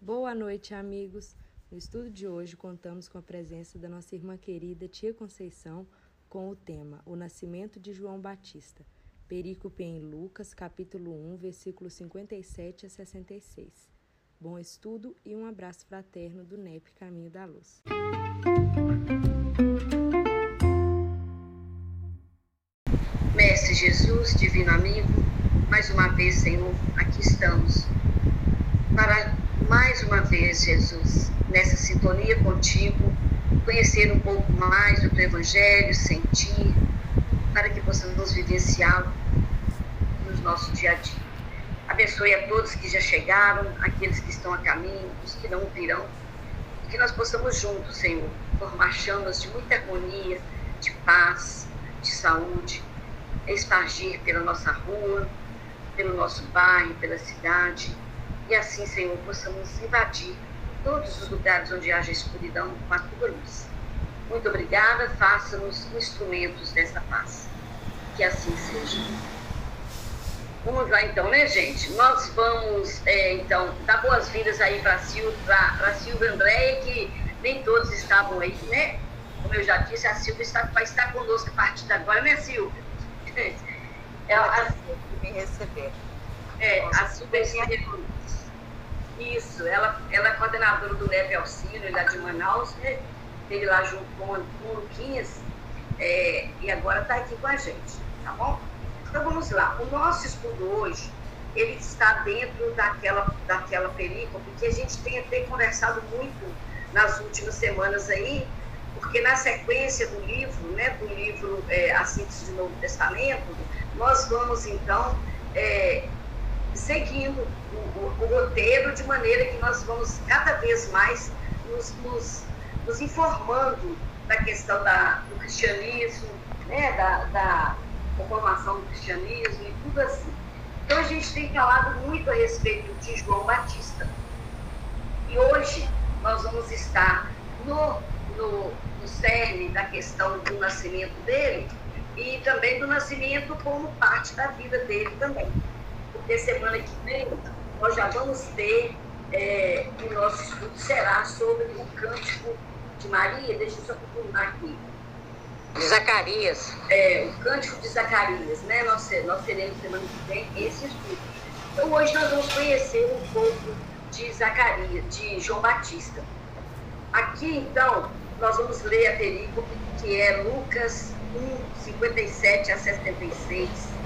Boa noite, amigos. No estudo de hoje, contamos com a presença da nossa irmã querida Tia Conceição com o tema O Nascimento de João Batista, perícope em Lucas, capítulo 1, versículos 57 a 66. Bom estudo e um abraço fraterno do NEP Caminho da Luz. Mestre Jesus, divino amigo, mais uma vez, Senhor, aqui estamos para mais uma vez, Jesus, nessa sintonia contigo, conhecer um pouco mais do teu evangelho, sentir, para que possamos vivenciá-lo no nosso dia a dia. Abençoe a todos que já chegaram, aqueles que estão a caminho, os que não virão, que nós possamos juntos, Senhor, formar chamas de muita harmonia, de paz, de saúde, espargir pela nossa rua, pelo nosso bairro, pela cidade, e assim, Senhor, possamos invadir todos os lugares onde haja escuridão com a tua luz. Muito obrigada, faça-nos instrumentos dessa paz. Que assim seja. Vamos lá então, né, gente? Nós vamos, é, então, dar boas-vindas aí para a Silvia Andréia, que nem todos estavam aí, né? Como eu já disse, a Silvia está, vai estar conosco a partir de agora, né, Silvia? Ela a, me receber. É, a Silvia está isso, ela, ela é coordenadora do NEP Auxílio, lá de Manaus, né? Esteve lá junto com, o Luquinhas é, e agora está aqui com a gente, tá bom? Então vamos lá. O nosso estudo hoje, ele está dentro daquela, daquela película, porque a gente tem até conversado muito nas últimas semanas aí, porque na sequência do livro, né, do livro é, A Síntese do Novo Testamento, nós vamos então é, seguindo o, o, o, roteiro de maneira que nós vamos cada vez mais nos, nos, nos informando da questão da, do cristianismo, né, da, da, da formação do cristianismo e tudo assim. Então a gente tem falado muito a respeito de João Batista. E hoje nós vamos estar no, no, no cerne da questão do nascimento dele e também do nascimento como parte da vida dele também porque semana que vem nós já vamos ter, é, o nosso estudo será sobre o cântico de Maria, deixa eu só confirmar aqui. De Zacarias. É, o cântico de Zacarias, né? Nós, nós teremos semana que vem esse estudo. Então hoje nós vamos conhecer um pouco de Zacarias, de João Batista. Aqui então, nós vamos ler a perícope que é Lucas 1, 57 a 76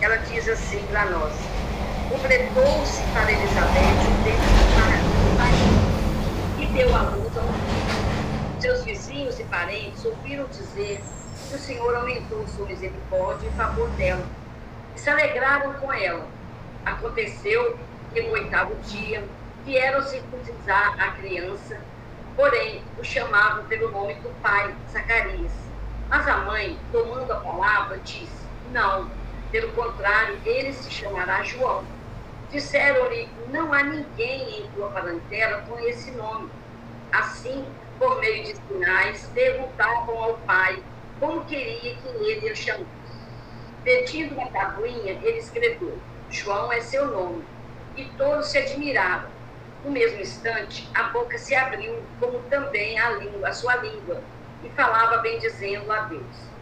ela diz assim para nós: completou-se para Elizabeth o tempo do marido e deu a luz ao Seus vizinhos e parentes ouviram dizer que o Senhor aumentou sua misericórdia em favor dela e se alegraram com ela. Aconteceu que no oitavo dia vieram circuncidar a criança, porém o chamavam pelo nome do pai, Zacarias. Mas a mãe, tomando a palavra, disse: Não pelo contrário, ele se chamará João. Disseram-lhe: Não há ninguém em tua parentela com esse nome. Assim, por meio de sinais, perguntavam ao pai como queria que ele o chamasse. Pedindo uma tabuinha, ele escreveu: João é seu nome. E todos se admiravam. No mesmo instante, a boca se abriu, como também a, língua, a sua língua, e falava bendizendo a Deus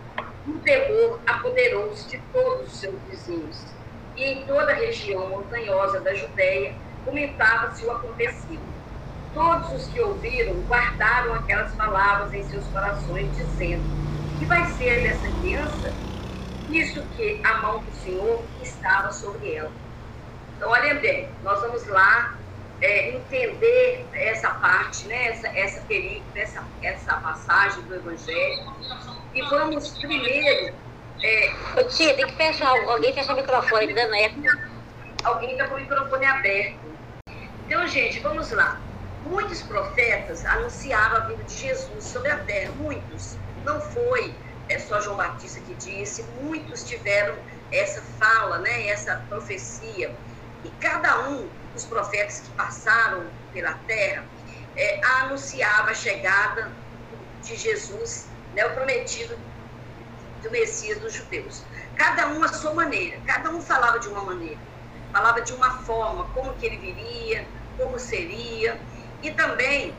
um terror apoderou-se de todos os seus vizinhos. E em toda a região montanhosa da Judéia comentava-se o acontecido. Todos os que ouviram guardaram aquelas palavras em seus corações, dizendo: Que vai ser dessa criança? Isso que a mão do Senhor estava sobre ela. Então, olhem bem, nós vamos lá é, entender essa parte, né, essa, essa essa, essa passagem do Evangelho e vamos primeiro. É, Ô, tia, tem que fechar, alguém fecha o microfone, dando eco. Alguém está com o microfone aberto. Então, gente, vamos lá. Muitos profetas anunciaram a vida de Jesus sobre a terra, muitos. Não foi é só João Batista que disse, muitos tiveram essa fala, né, essa profecia. E cada um dos profetas que passaram pela terra é, anunciava a chegada de Jesus né, o prometido do Messias dos judeus. Cada um à sua maneira, cada um falava de uma maneira, falava de uma forma, como que ele viria, como seria, e também,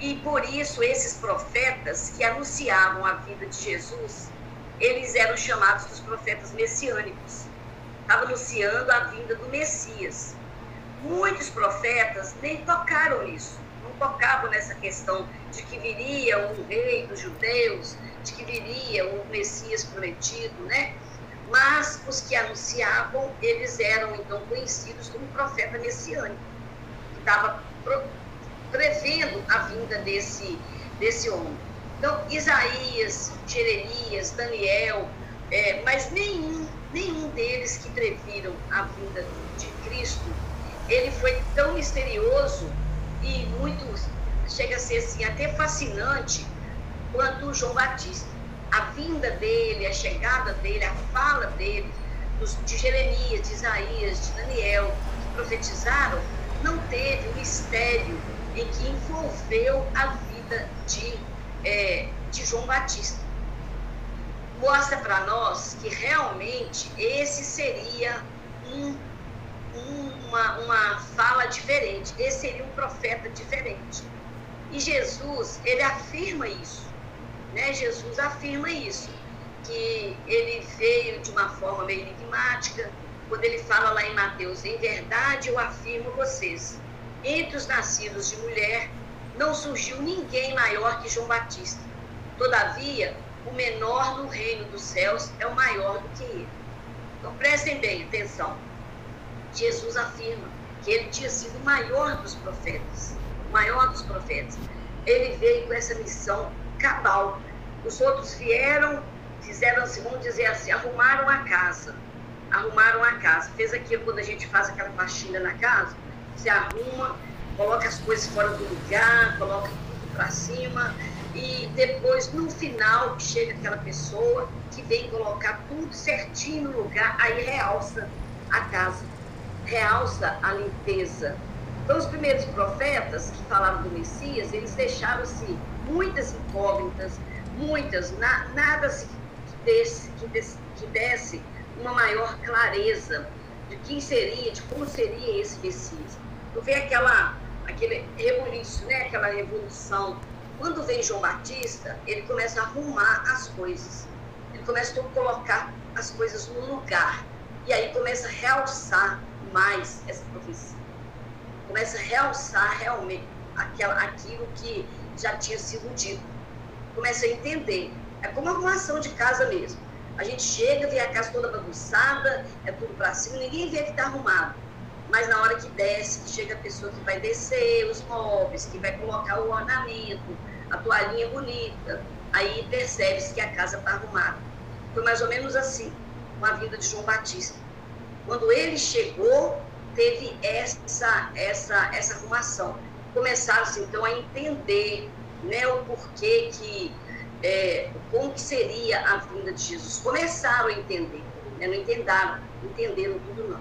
e por isso esses profetas que anunciavam a vida de Jesus, eles eram chamados dos profetas messiânicos. Estava anunciando a vinda do Messias. Muitos profetas nem tocaram nisso, tocavam nessa questão de que viria um rei dos judeus, de que viria o Messias prometido, né? Mas os que anunciavam, eles eram então conhecidos como profeta messiânico, que estava prevendo a vinda desse, desse homem. Então, Isaías, Jeremias, Daniel, é, mas nenhum, nenhum deles que previram a vinda de Cristo, ele foi tão misterioso e muito, chega a ser assim, até fascinante, quanto João Batista. A vinda dele, a chegada dele, a fala dele, de Jeremias, de Isaías, de Daniel, que profetizaram, não teve o mistério em que envolveu a vida de, é, de João Batista. Mostra para nós que realmente esse seria um, um, uma, uma fala diferente, esse seria um profeta diferente. E Jesus, ele afirma isso né, Jesus afirma isso, que ele veio de uma forma meio enigmática, quando ele fala lá em Mateus, em verdade eu afirmo vocês, entre os nascidos de mulher não surgiu ninguém maior que João Batista. Todavia, o menor no reino dos céus é o maior do que ele. Então prestem bem atenção. Jesus afirma que ele tinha sido o maior dos profetas, o maior dos profetas. Ele veio com essa missão cabal. Os outros vieram, fizeram vamos dizer assim, arrumaram a casa. Arrumaram a casa. Fez aquilo quando a gente faz aquela faxina na casa, você arruma, coloca as coisas fora do lugar, coloca tudo para cima e depois no final chega aquela pessoa que vem colocar tudo certinho no lugar, aí realça a casa, realça a limpeza. Então os primeiros profetas que falaram do Messias, eles deixaram assim muitas incógnitas, muitas, na, nada que desse, que, desse, que desse uma maior clareza de quem seria, de como seria esse Messias. Tu vê aquela, aquele rebuliço, né? aquela revolução. Quando vem João Batista, ele começa a arrumar as coisas. Ele começa a colocar as coisas no lugar. E aí começa a realçar mais essa profecia. Começa a realçar realmente aquela, aquilo que já tinha sido dito. Começa a entender. É como uma arrumação de casa mesmo. A gente chega, vê a casa toda bagunçada, é tudo para cima, ninguém vê que está arrumado. Mas na hora que desce, que chega a pessoa que vai descer os móveis, que vai colocar o ornamento, a toalhinha bonita, aí percebe-se que a casa está arrumada. Foi mais ou menos assim, com a vida de João Batista. Quando ele chegou, teve essa, essa, essa arrumação começaram-se então a entender né, o porquê que, é, como que seria a vinda de Jesus. Começaram a entender, né, não entendaram, entenderam tudo não.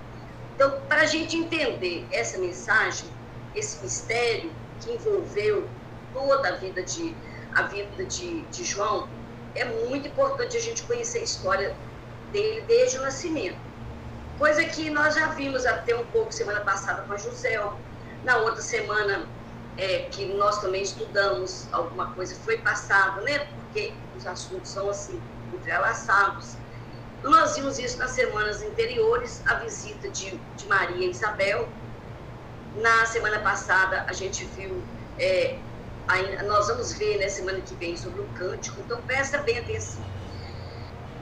Então, para a gente entender essa mensagem, esse mistério que envolveu toda a vida de, a vida de, de João, é muito importante a gente conhecer a história dele desde o nascimento. Coisa que nós já vimos até um pouco semana passada com a José, na outra semana é, que nós também estudamos alguma coisa, foi passado, né? Porque os assuntos são assim, entrelaçados. Nós vimos isso nas semanas anteriores, a visita de, de Maria e Isabel. Na semana passada, a gente viu, é, a, nós vamos ver na né, semana que vem sobre o cântico, então presta bem atenção.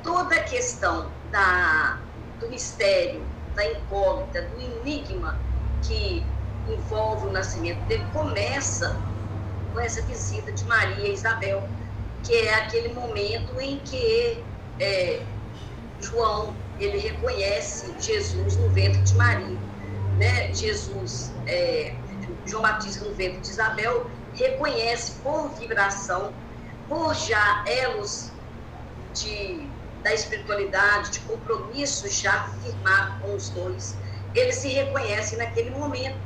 Toda a questão da, do mistério, da incógnita, do enigma que envolve o nascimento dele começa com essa visita de Maria e Isabel, que é aquele momento em que é, João ele reconhece Jesus no ventre de Maria, né? Jesus, é, João Batista no ventre de Isabel reconhece por vibração, por já elos de, da espiritualidade, de compromisso já firmado com os dois, eles se reconhecem naquele momento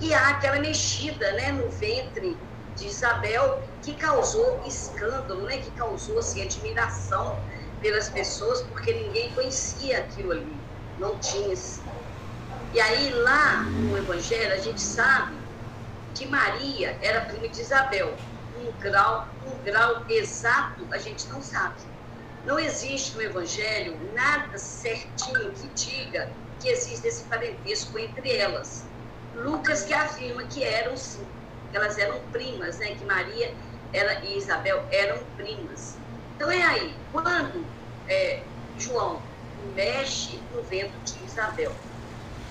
e há aquela mexida né, no ventre de Isabel que causou escândalo, né, que causou assim, admiração pelas pessoas, porque ninguém conhecia aquilo ali, não tinha. E aí lá no Evangelho a gente sabe que Maria era prima de Isabel. Um grau, um grau exato a gente não sabe. Não existe no Evangelho nada certinho que diga que existe esse parentesco entre elas. Lucas que afirma que eram sim, que elas eram primas, né? que Maria era, e Isabel eram primas. Então é aí, quando é, João mexe no vento de Isabel,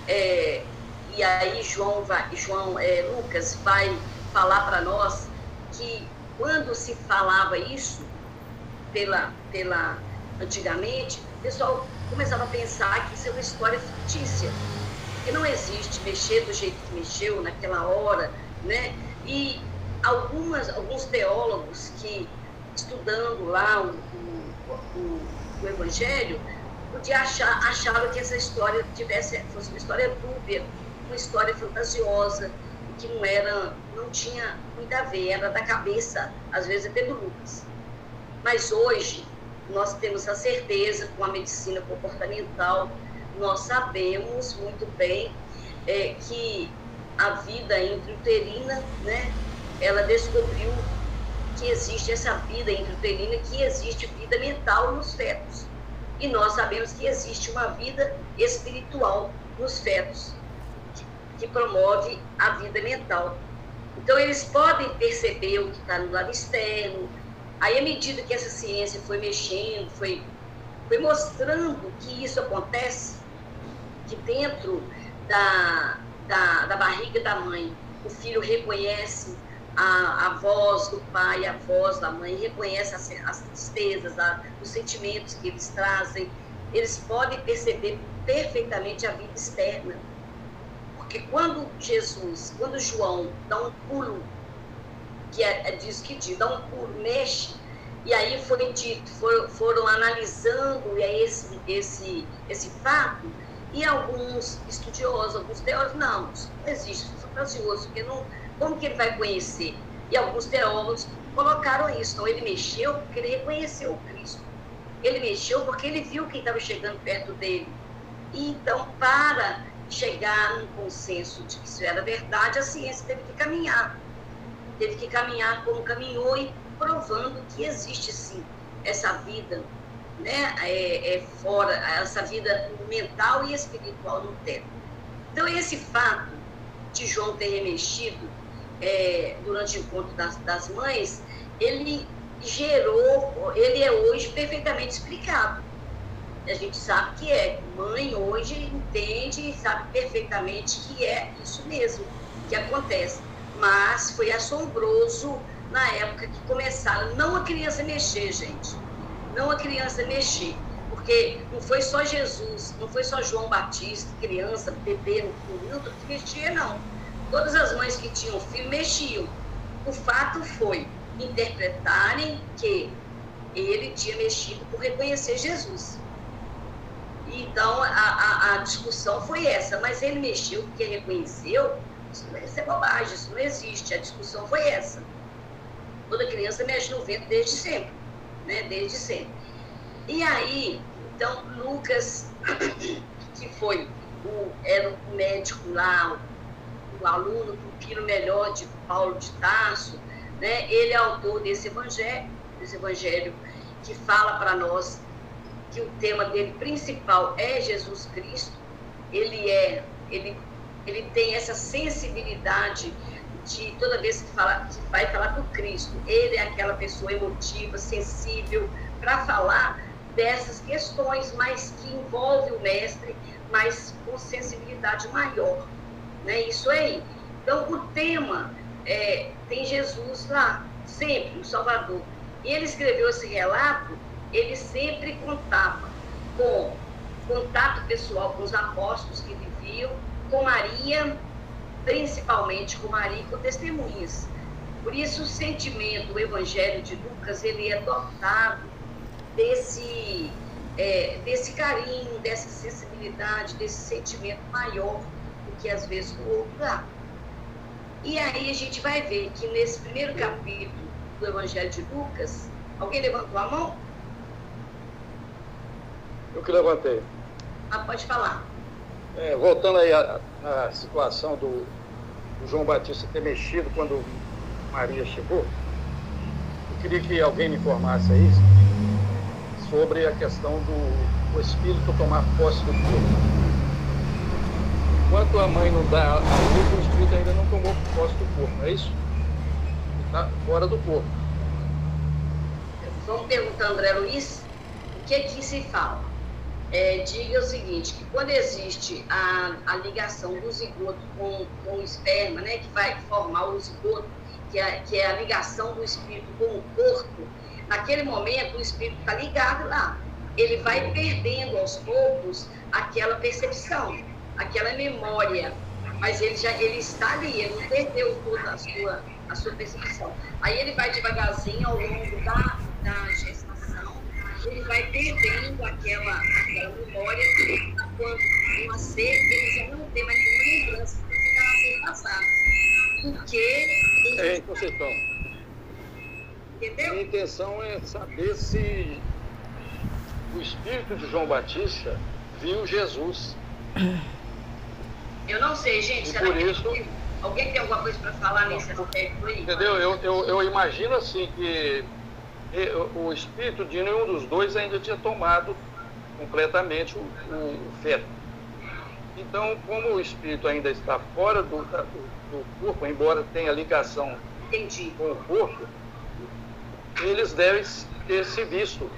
é, e aí João, vai, João é, Lucas vai falar para nós que quando se falava isso pela, pela antigamente, o pessoal começava a pensar que isso é uma história fictícia, que não existe mexer do jeito que mexeu naquela hora, né? E algumas, alguns teólogos que, estudando lá o, o, o Evangelho, podia achar, achavam que essa história tivesse, fosse uma história dúbia, uma história fantasiosa, que não era, não tinha muito a ver, era da cabeça, às vezes até do Lucas. Mas hoje, nós temos a certeza, com a medicina comportamental, nós sabemos muito bem é, que a vida intrauterina, né, ela descobriu que existe essa vida intrauterina, que existe vida mental nos fetos. E nós sabemos que existe uma vida espiritual nos fetos, que, promove a vida mental. Então, eles podem perceber o que está no lado externo. Aí, à medida que essa ciência foi mexendo, foi, foi mostrando que isso acontece, que dentro da, da, da barriga da mãe, o filho reconhece a, a voz do pai, a voz da mãe, reconhece as, as tristezas, a, os sentimentos que eles trazem, eles podem perceber perfeitamente a vida externa. Porque quando Jesus, quando João dá um pulo, que é, é diz que diz, dá um pulo, mexe, e aí foi dito, foram, foram analisando esse, esse, esse fato, e alguns estudiosos, alguns teóricos, não, não existe, isso é fantasioso, porque não, como que ele vai conhecer? E alguns teólogos colocaram isso. Então, ele mexeu porque ele reconheceu o Cristo. Ele mexeu porque ele viu quem estava chegando perto dele. E então, para chegar num consenso de que isso era verdade, a ciência teve que caminhar. Teve que caminhar como caminhou e provando que existe sim essa vida, né, é, é fora, essa vida mental e espiritual no tempo. Então, esse fato de João ter remexido é, durante o encontro das, das mães, ele gerou, ele é hoje perfeitamente explicado. A gente sabe que é. Mãe hoje entende e sabe perfeitamente que é isso mesmo que acontece. Mas foi assombroso na época que começaram. Não a criança mexer, gente. Não a criança mexer. Porque não foi só Jesus, não foi só João Batista, criança, bebê culto, que mexia, não Todas as mães que tinham filho mexiam. O fato foi interpretarem que ele tinha mexido por reconhecer Jesus. Então, a, a, a, discussão foi essa, mas ele mexeu porque reconheceu, isso, isso é bobagem, isso não existe, a discussão foi essa. Toda criança mexe no vento desde sempre, né? desde sempre. E aí, então, Lucas, que foi o, era o médico lá, o aluno, pupilo melhor de Paulo de Tarso, né? ele é autor desse evangelho, desse evangelho que fala para nós que o tema dele principal é Jesus Cristo. Ele é, ele, ele tem essa sensibilidade de toda vez que, fala, que vai falar com Cristo, ele é aquela pessoa emotiva, sensível, para falar dessas questões, mas que envolve o mestre, mas com sensibilidade maior né? Isso aí. Então, o tema é, tem Jesus lá, sempre, o Salvador. E ele escreveu esse relato, ele sempre contava com contato pessoal com os apóstolos que viviam, com Maria, principalmente com Maria e com testemunhas. Por isso, o sentimento, o evangelho de Lucas, ele é dotado desse, é, desse carinho, dessa sensibilidade, desse sentimento maior que às vezes o outro dá. E aí a gente vai ver que nesse primeiro capítulo do Evangelho de Lucas, alguém levantou a mão? Eu que levantei. Ah, pode falar. É, voltando aí à, situação do, o João Batista ter mexido quando Maria chegou. Eu queria que alguém me informasse aí sobre a questão do Espírito tomar posse do corpo. Enquanto a mãe não dá a luz, o Espírito ainda não tomou posse do corpo, é isso? Está fora do corpo. Vamos perguntar, André Luiz, o que aqui se fala? É, diga o seguinte, que quando existe a, a ligação do zigoto com, com o esperma, né, que vai formar o zigoto, que é, que é a ligação do espírito com o corpo, naquele momento o espírito está ligado lá. Ele vai perdendo aos poucos aquela percepção, aquela memória, mas ele já ele está ali, ele perdeu toda a sua, a sua percepção. Aí ele vai devagarzinho ao longo da, da gestação, ele vai perdendo aquela, aquela memória, quando uma ser, ele já não tem mais nenhuma lembrança do que nasceu passado. Porque. É, Conceição. Entendeu? Minha intenção é saber se o espírito de João Batista viu Jesus. Eu não sei, gente. E será por que isso- alguém tem alguma coisa para falar nesse aspecto aí? Entendeu? Eu, eu, eu imagino assim que o espírito de nenhum dos dois ainda tinha tomado completamente o, o- feto. Então, como o espírito ainda está fora do, do, corpo, embora tenha ligação Entendi. com o corpo, eles devem ter se visto.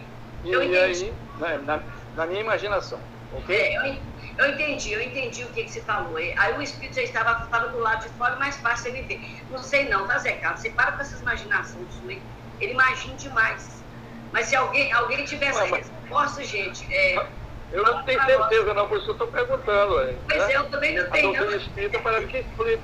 E, e aí, né, na, na minha imaginação, ok? É, eu, eu entendi, eu entendi o que, que você falou. E Aí o espírito já estava, estava do lado de fora, mais fácil ele ver. Não sei não, tá, Zé Carlos? Você para com essas imaginações suas. Ele imagina demais. Mas se alguém, alguém tiver essa mas- resposta, gente, é, Eu não tenho certeza, não, por isso eu estou perguntando. é, pois né? eu também não A tenho. doutrina Eu, espírita parece que explica.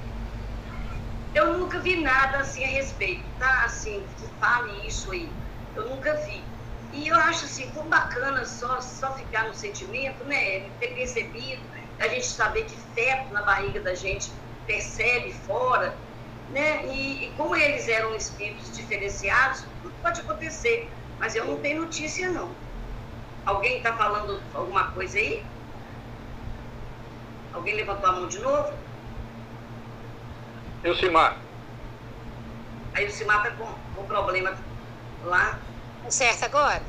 eu nunca vi nada assim a respeito, tá? Assim, que fale isso aí. Eu nunca vi. E eu acho assim, tão bacana só, só ficar no sentimento, né? Ter percebido, a gente saber que feto na barriga da gente percebe fora, né? E, e como eles eram espíritos diferenciados, tudo pode acontecer. Mas eu não tenho notícia, não. Alguém está falando alguma coisa aí? Alguém levantou a mão de novo? E o Simar? Aí o Simar está com, com problema lá. Certo agora?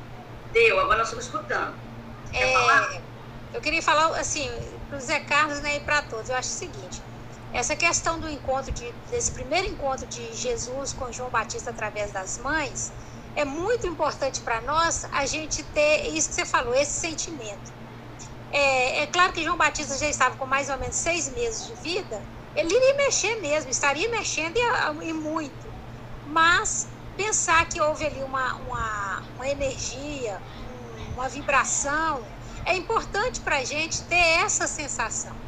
Deu, agora nós estamos escutando. Quer falar? É, eu queria falar assim para o Zé Carlos né, e para todos. Eu acho o seguinte: essa questão do encontro de, desse primeiro encontro de Jesus com João Batista através das mães é muito importante para nós a gente ter isso que você falou, esse sentimento. É, é claro que João Batista já estava com mais ou menos seis meses de vida. Ele iria mexer mesmo, estaria mexendo e, e muito. Mas pensar que houve ali uma, uma, uma energia, um- uma vibração, é importante para a gente ter essa sensação.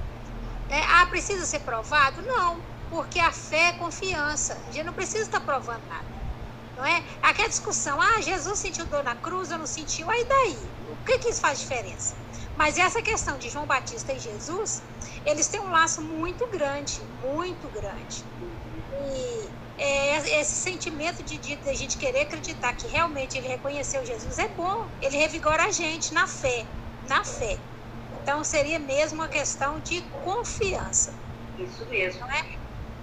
Né? Ah, precisa ser provado? Não, porque a fé é confiança. A gente não precisa estar provando nada. Não é? Aquela discussão, ah, Jesus sentiu dor na cruz, eu não sentiu, aí daí? O que, que isso faz diferença? Mas essa questão de João Batista e Jesus, eles têm um laço muito grande, muito grande. E é, esse sentimento de, de, de a gente querer acreditar que realmente ele reconheceu Jesus é bom. Ele revigora a gente na fé, na fé. Então seria mesmo uma questão de confiança, Isso mesmo. não é?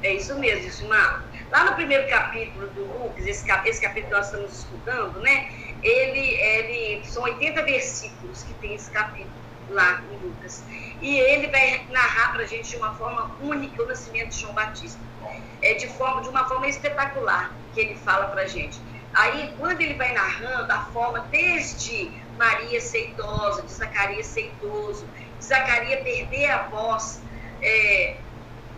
É isso mesmo, isso, Mar. Lá no primeiro capítulo do Lucas, esse, cap- esse capítulo que nós estamos estudando, né? Ele, ele, são 80 versículos que tem esse capítulo lá em Lucas. E ele vai narrar para a gente de uma forma única o nascimento de João Batista. É de, forma, de uma forma espetacular que ele fala para a gente. Aí, quando ele vai narrando a forma desde Maria ser idosa, de Zacarias ser idoso, de Zacarias perder a voz, é,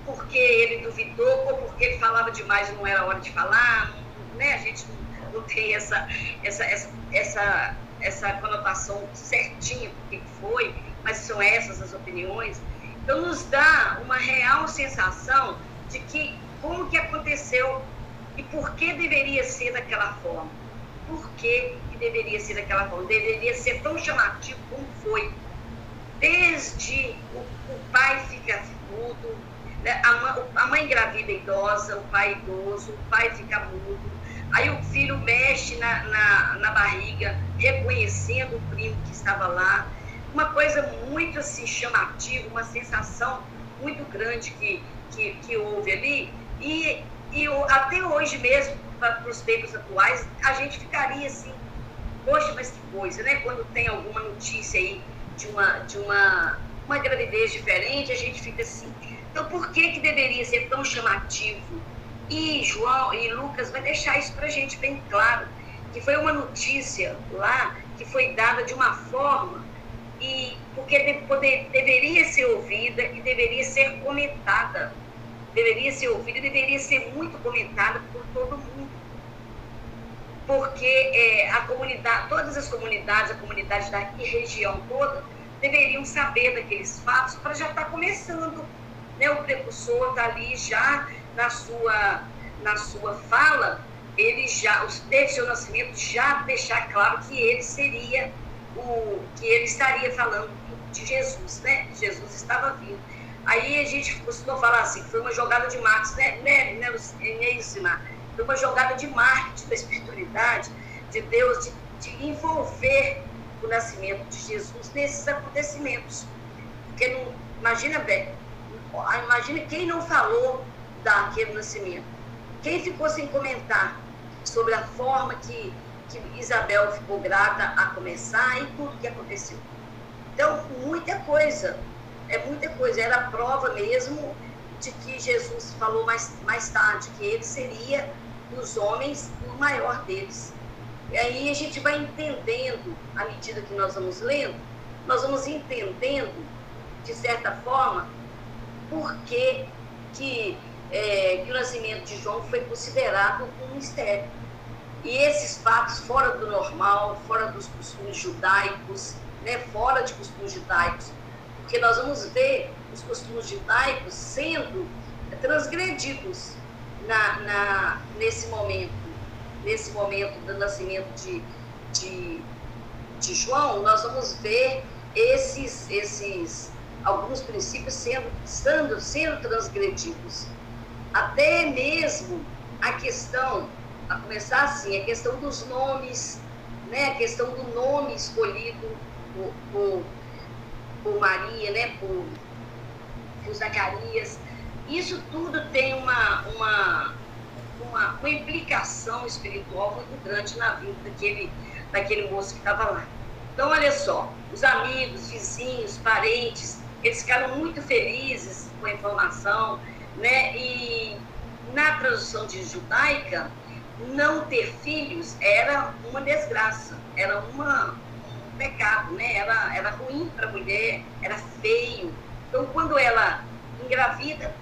porque ele duvidou ou porque ele falava demais e não era hora de falar, né? A gente não, não tem essa, essa, essa, essa, essa conotação certinha do que foi, mas são essas as opiniões. Então nos dá uma real sensação de que como que aconteceu e por que deveria ser daquela forma. Por que, deveria ser daquela forma? Deveria ser tão chamativo como foi. Desde o, o pai fica mudo, né? a, mãe, a mãe engravida idosa, o pai idoso, o pai fica mudo. Aí o filho mexe na, na, na barriga, reconhecendo o primo que estava lá. Uma coisa muito assim chamativa, uma sensação muito grande que, que, que houve ali, e, e até hoje mesmo, para os tempos atuais, a gente ficaria assim, poxa, mas que coisa, né? Quando tem alguma notícia aí de uma, de uma, uma gravidez diferente, a gente fica assim. Então, por que, que deveria ser tão chamativo? E João e Lucas vai deixar isso para a gente bem claro, que foi uma notícia lá que foi dada de uma forma e porque de, poder, deveria ser ouvida e deveria ser comentada. Deveria ser ouvida e deveria ser muito comentada por todo mundo. Porque é, a comunidade, todas as comunidades, a comunidade da região toda, deveriam saber daqueles fatos para já estar tá começando. Né? O precursor está ali já na sua, na sua fala, ele já, desde seu nascimento, já deixar claro que ele seria o que ele estaria falando de Jesus, né? Jesus estava vindo. Aí a gente costuma falar assim, foi uma jogada de marketing, né, né, né, né? Uma jogada de marketing da espiritualidade, de Deus, de, de envolver o nascimento de Jesus nesses acontecimentos. Porque não, imagina bem, imagina quem não falou daquele nascimento. Quem ficou sem comentar sobre a forma que que Isabel ficou grata a começar e tudo que aconteceu. Então, muita coisa, é muita coisa. Era prova mesmo de que Jesus falou mais, mais tarde que ele seria dos homens o maior deles. E aí a gente vai entendendo, à medida que nós vamos lendo, nós vamos entendendo, de certa forma, por que, que, é, que o nascimento de João foi considerado um mistério. E esses fatos fora do normal, fora dos costumes judaicos, né, fora de costumes judaicos, porque nós vamos ver os costumes judaicos sendo transgredidos na, na, nesse momento, nesse momento do nascimento de, de, de João, nós vamos ver esses, esses alguns princípios sendo, sendo, sendo transgredidos. Até mesmo a questão a começar assim, a questão dos nomes, né? a questão do nome escolhido por, por, por Maria, né? por, por Zacarias. Isso tudo tem uma, uma, uma, uma implicação espiritual muito grande na vida daquele, daquele moço que estava lá. Então, olha só, os amigos, vizinhos, parentes, eles ficaram muito felizes com a informação, né? E na tradução de judaica, não ter filhos era uma desgraça, era uma, um pecado, né? Era, era ruim para a mulher, era feio. Então, quando ela engravida,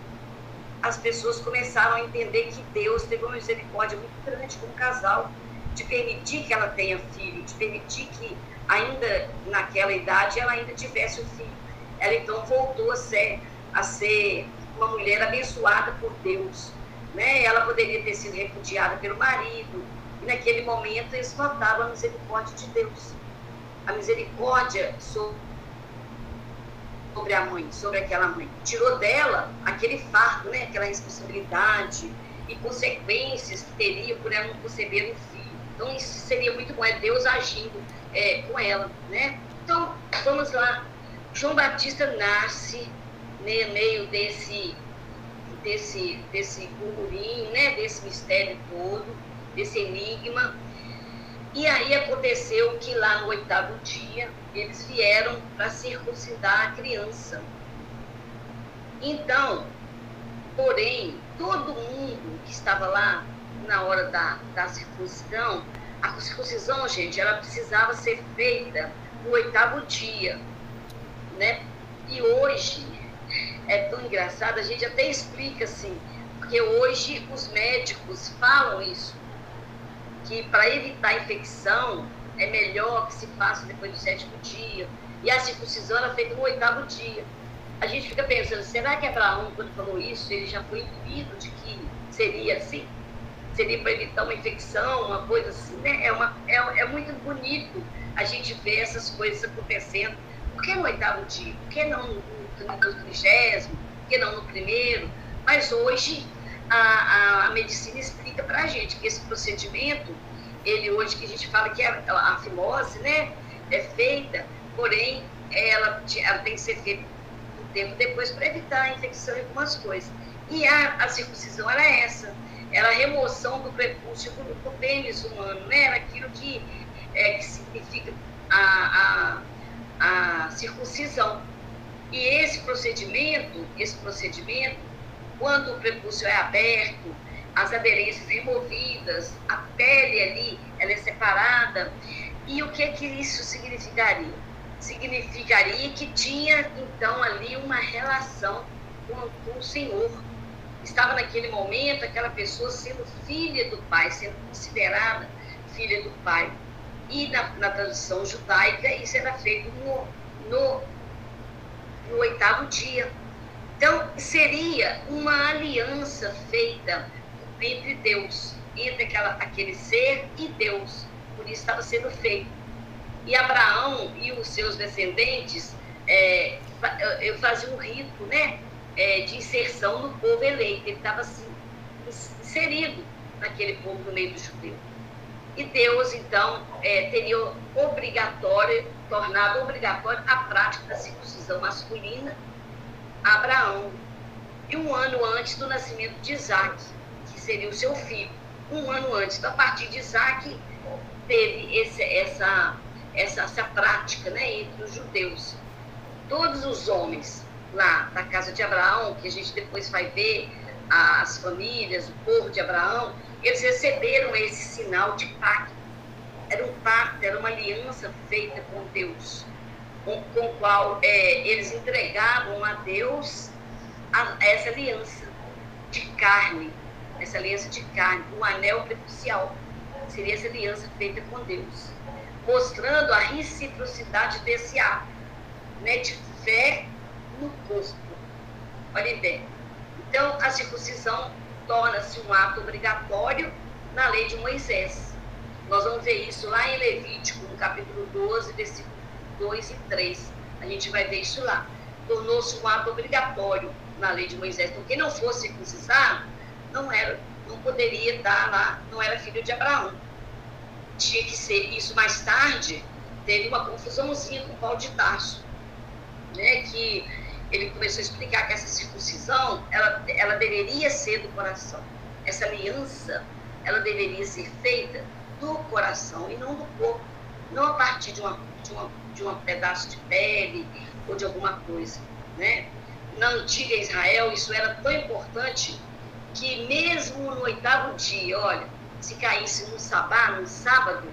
as pessoas começaram a entender que Deus teve uma misericórdia muito grande com o casal, de permitir que ela tenha filho, de permitir que ainda naquela idade ela ainda tivesse o filho. Ela então voltou a ser, a ser uma mulher abençoada por Deus né? Ela poderia ter sido repudiada pelo marido. E naquele momento eles notavam a misericórdia de Deus. A misericórdia sobre a mãe, sobre aquela mãe. Tirou dela aquele fardo, né? aquela responsabilidade e consequências que teria por ela não conceber um filho. Então isso seria muito bom, é Deus agindo é, com ela. Né? Então, vamos lá. João Batista nasce né, no meio desse desse, desse burburinho, né, desse mistério todo, desse enigma. E aí aconteceu que lá no oitavo dia, eles vieram para circuncidar a criança. Então, porém, todo mundo que estava lá na hora da, da circuncisão, a circuncisão, gente, ela precisava ser feita no oitavo dia, né? E hoje, é tão engraçado, a gente até explica assim, porque hoje os médicos falam isso, que para evitar infecção é melhor que se faça depois do sétimo dia, e a circuncisão é feita no oitavo dia. A gente fica pensando, será que Abraão, quando falou isso, ele já foi incluído de que seria assim? Seria para evitar uma infecção, uma coisa assim, né? É, uma, é, é muito bonito a gente ver essas coisas acontecendo. Por que no oitavo dia? Por que não no trigésimo, que não no primeiro, mas hoje a, a, a medicina explica para a gente que esse procedimento, ele hoje que a gente fala que a, a fimose, né, é feita, porém ela, ela tem que ser feita um tempo depois para evitar a infecção e algumas coisas. E a, a circuncisão era essa, era a remoção do prepúcio do, do pênis humano, né? Era aquilo que, é, que significa a, a, a circuncisão. E esse procedimento, esse procedimento, quando o prepúcio é aberto, as aderências removidas, a pele ali, ela é separada. E o que é que isso significaria? Significaria que tinha, então, ali uma relação com, com o Senhor. Estava naquele momento aquela pessoa sendo filha do Pai, sendo considerada filha do Pai. E na, na tradição judaica, isso era feito no, no, no oitavo dia. Então, seria uma aliança feita entre Deus, entre aquela, aquele ser e Deus. Por isso estava sendo feito. E Abraão e os seus descendentes é, faziam um rito né, é, de inserção no povo eleito. Ele estava assim, inserido naquele povo no meio do judeu. E Deus, então, é, teria obrigatório, tornado obrigatório a prática da circuncisão masculina a Abraão. E um ano antes do nascimento de Isaac seria o seu filho. Um ano antes, então, a partir de Isaac, teve esse, essa, essa, essa prática né, entre os judeus. Todos os homens lá da casa de Abraão, que a gente depois vai ver as famílias, o povo de Abraão, eles receberam esse sinal de pacto. Era um pacto, era uma aliança feita com Deus, com, com o qual é, eles entregavam a Deus a, essa aliança de carne, essa aliança de carne, um anel prenupcial. Seria essa aliança feita com Deus, mostrando a reciprocidade desse ato, né, de fé no corpo. Olhem bem. Então, a circuncisão torna-se um ato obrigatório na lei de Moisés. Nós vamos ver isso lá em Levítico, no capítulo 12, versículos 2 e 3. A gente vai ver isso lá. Tornou-se um ato obrigatório na lei de Moisés. Então, quem não fosse circuncisado, não era, não poderia estar lá, não era filho de Abraão. Tinha que ser isso mais tarde, teve uma confusãozinha com Paulo de Tarso, né, que ele começou a explicar que essa circuncisão, ela, ela deveria ser do coração. Essa aliança, ela deveria ser feita do coração e não do corpo, não a partir de uma, de uma, de um pedaço de pele ou de alguma coisa, né? Na antiga Israel, isso era tão importante que mesmo no oitavo dia, olha, se caísse no sabá, no sábado,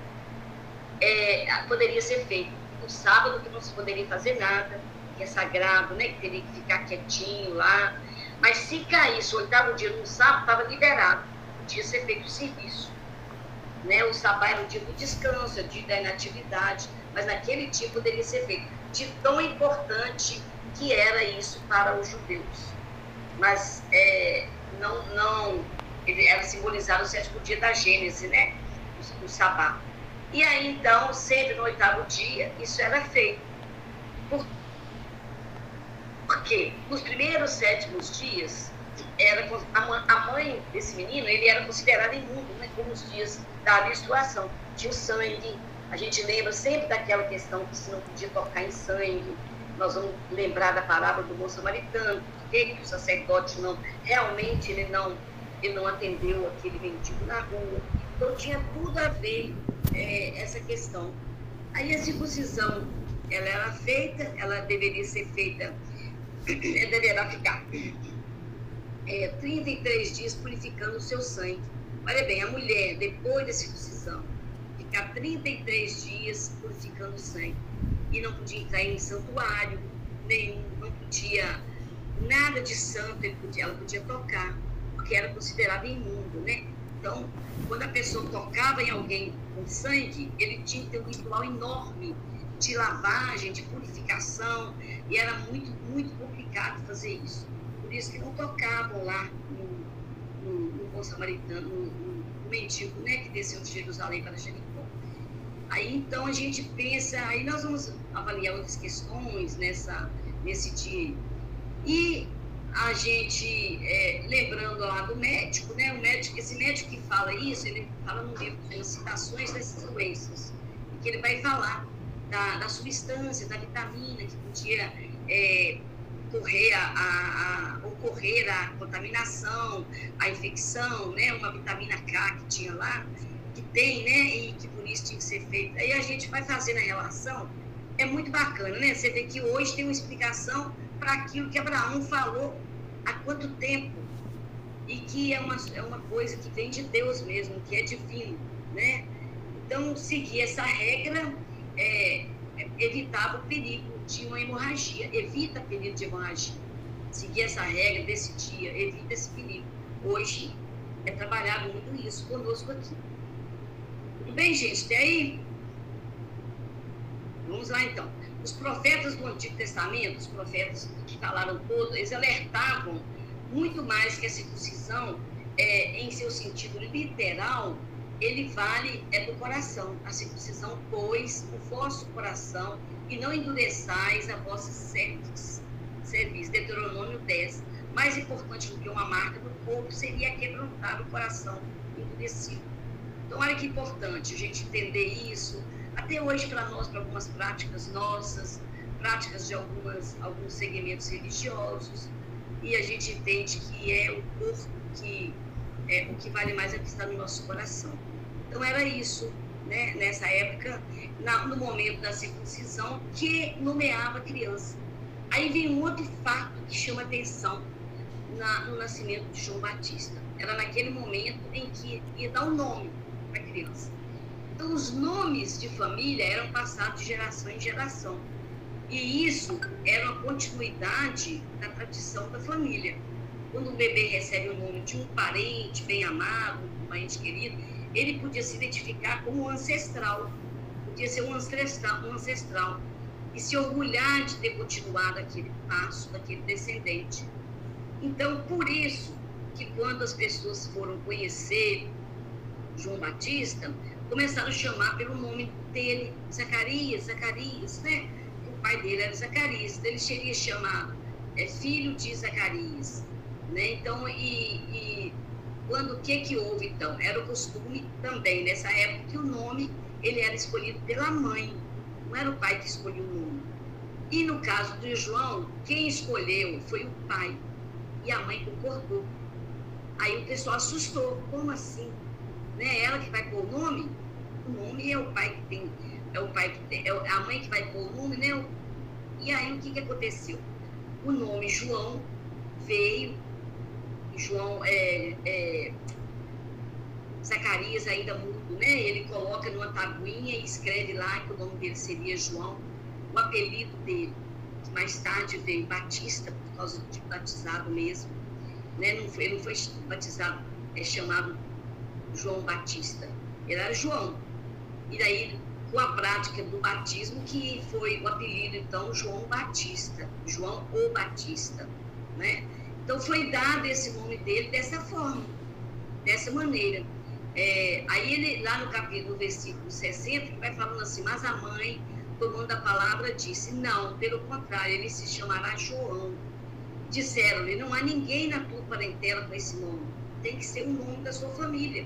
é, poderia ser feito. No sábado que não se poderia fazer nada, que é sagrado, né? Que teria que ficar quietinho lá. Mas se caísse o oitavo dia no sábado, estava liberado. Podia ser feito o serviço. Né? O sabá era o dia do descanso, é o dia da inatividade, mas naquele dia poderia ser feito. De tão importante que era isso para os judeus. Mas é, não, não ele era simbolizado o sétimo dia da Gênese, né? O, o sabá. E aí, então, sempre no oitavo dia, isso era feito. Por, porque nos primeiros sétimos dias, era, a, mãe desse menino, ele era considerado imundo, né? Como os dias da menstruação. Tinha o sangue. A gente lembra sempre daquela questão que se não podia tocar em sangue. Nós vamos lembrar da palavra do moço samaritano, que o sacerdote não, realmente ele não, ele não atendeu aquele mendigo na rua. Então tinha tudo a ver é, essa questão. Aí a circuncisão, ela era feita, ela deveria ser feita, deverá ficar é, 33 dias purificando o seu sangue. Olha bem, a mulher, depois da circuncisão, ficar 33 dias purificando o sangue. E não podia entrar em santuário nenhum, não podia nada de santo ele podia, ela podia tocar, porque era considerado imundo, né? Então, quando a pessoa tocava em alguém com sangue, ele tinha que ter um ritual enorme de lavagem, de purificação, e era muito, muito complicado fazer isso. Por isso que não tocavam lá no, no, no bom samaritano, no, no, mendigo, né, que desceu de Jerusalém para Jericó. Aí, então, a gente pensa, aí nós vamos avaliar outras questões nessa, nesse dia e a gente, é, lembrando lá do médico, né? O médico, esse médico que fala isso, ele fala no livro das citações dessas doenças, que ele vai falar da, da substância, da vitamina que podia é, ocorrer a, a, ocorrer a contaminação, a infecção, né? Uma vitamina K que tinha lá, que tem, né? E que por isso tinha que ser feito. Aí a gente vai fazendo a relação, é muito bacana, né? Você vê que hoje tem uma explicação para aquilo que Abraão falou há quanto tempo e que é uma, é uma coisa que vem de Deus mesmo, que é divino, né? Então, seguir essa regra é, é, evitava o perigo de uma hemorragia, evita perigo de hemorragia. Seguir essa regra desse dia, evita esse perigo. Hoje é trabalhado muito isso conosco aqui. Tudo bem, gente? Até aí? Vamos lá então. Os profetas do Antigo Testamento, os profetas que falaram todos, eles alertavam muito mais que a circuncisão, é, em seu sentido literal, ele vale é do coração. A circuncisão, pois, o vosso coração, e não endureçais a vossa cerviz. cerviz. Deuteronômio 10. Mais importante do que uma marca do corpo seria quebrantar o coração endurecido. Então, olha que importante a gente entender isso. Até hoje, para nós, para algumas práticas nossas, práticas de algumas, alguns segmentos religiosos, e a gente entende que é o corpo que é, o que vale mais é o que está no nosso coração. Então era isso, né, nessa época, na, no momento da circuncisão, que nomeava criança. Aí vem um outro fato que chama atenção na, no nascimento de João Batista. Era naquele momento em que ia dar o um nome para a criança. Então, os nomes de família eram passados de geração em geração. E isso era uma continuidade da tradição da família. Quando o bebê recebe o nome de um parente bem amado, um parente querido, ele podia se identificar como um ancestral, podia ser um ancestral, um ancestral e se orgulhar de ter continuado aquele passo daquele descendente. Então, por isso que quando as pessoas foram conhecer João Batista, começaram a chamar pelo nome dele, Zacarias, Zacarias, né? O pai dele era Zacarias, então ele seria chamado é, filho de Zacarias, né? Então, e, e quando o que que houve então? Era o costume também nessa época que o nome ele era escolhido pela mãe, não era o pai que escolheu o nome. E no caso de João, quem escolheu foi o pai e a mãe concordou. Aí o pessoal assustou, como assim? Né? Ela que vai pôr o nome? O nome é o pai que tem, é o pai que tem, é a mãe que vai pôr o nome, né? E aí o que que aconteceu? O nome João veio João, é, é, Zacarias ainda mudo, né? Ele coloca numa tabuinha e escreve lá que o nome dele seria João, o apelido dele, que mais tarde veio Batista, por causa de batizado mesmo, né? Não foi, ele não foi batizado, é chamado João Batista, ele era João. E daí, com a prática do batismo, que foi o apelido, então, João Batista, João ou Batista, né? Então foi dado esse nome dele dessa forma, dessa maneira. É, aí ele, lá no capítulo, versículo 60, ele vai falando assim, mas a mãe, tomando a palavra, disse, não, pelo contrário, ele se chamará João. Disseram-lhe, não há ninguém na tua parentela com esse nome, tem que ser o nome da sua família.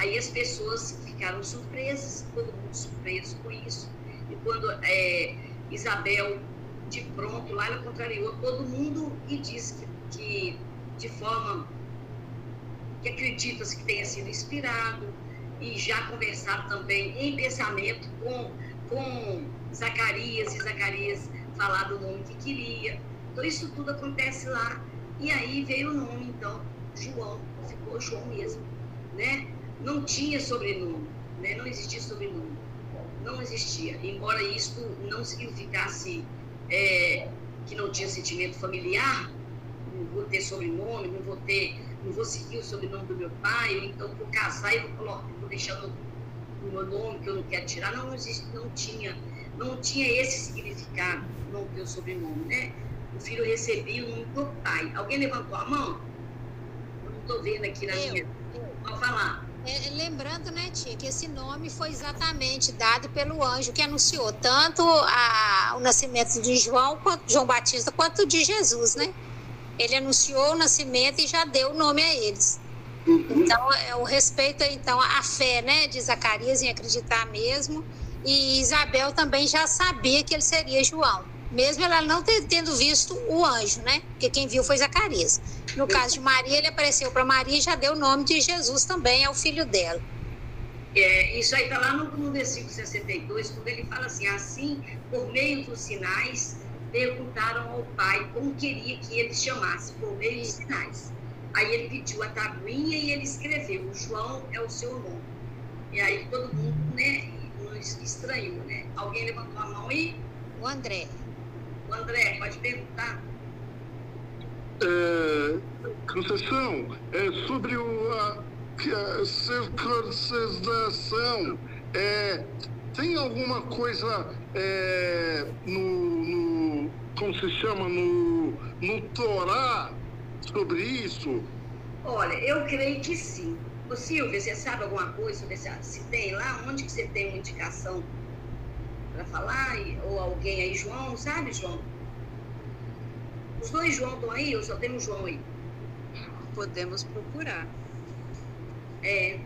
Aí as pessoas ficaram surpresas, todo mundo surpreso com isso. E quando é, Isabel, de pronto, lá ela contrariou todo mundo e disse que que de forma que acredita-se que tenha sido inspirado e já conversado também em pensamento com, com Zacarias, e Zacarias falar do nome que queria. Então isso tudo acontece lá. E aí veio o nome, então, João, ficou João mesmo, né? Não tinha sobrenome, né? Não existia sobrenome, não existia. Embora isto não significasse é, que não tinha sentimento familiar, vou ter sobrenome, não vou ter, não vou seguir o sobrenome do meu pai, ou então vou casar e vou, colocar, vou deixar o meu nome que eu não quero tirar. Não, não, existe, não tinha, não tinha esse significado, não ter o sobrenome, né? O filho recebia o nome do pai. Alguém levantou a mão? Eu não estou vendo aqui na eu, minha. Pode falar. É, lembrando, né, tia, que esse nome foi exatamente dado pelo anjo que anunciou tanto a, o nascimento de João, quanto, João Batista, quanto de Jesus, né? ele anunciou o nascimento e já deu o nome a eles. Uhum. Então, é o respeito, então, à fé, né, de Zacarias em acreditar mesmo. E Isabel também já sabia que ele seria João. Mesmo ela não tendo visto o anjo, né? Porque quem viu foi Zacarias. No caso de Maria, ele apareceu para Maria e já deu o nome de Jesus também ao filho dela. É, isso aí está lá no, no versículo 62, quando ele fala assim: assim, por meio dos sinais, perguntaram ao pai como queria que ele chamasse, por meio dos sinais. Aí ele pediu a tabuinha e ele escreveu: João é o seu nome. E aí todo mundo, né, estranhou, né? Alguém levantou a mão e. O André. André, pode perguntar. É, Conceição, é sobre o, a, a circuncidação. É, tem alguma coisa é, no, no, como se chama, no, no Torá sobre isso? Olha, eu creio que sim. Ô Silvia, você sabe alguma coisa sobre esse, se tem lá? Onde que você tem uma indicação para falar? Ou alguém aí, João, sabe, João? Os dois João estão aí ou só tem um João aí? Podemos procurar. É,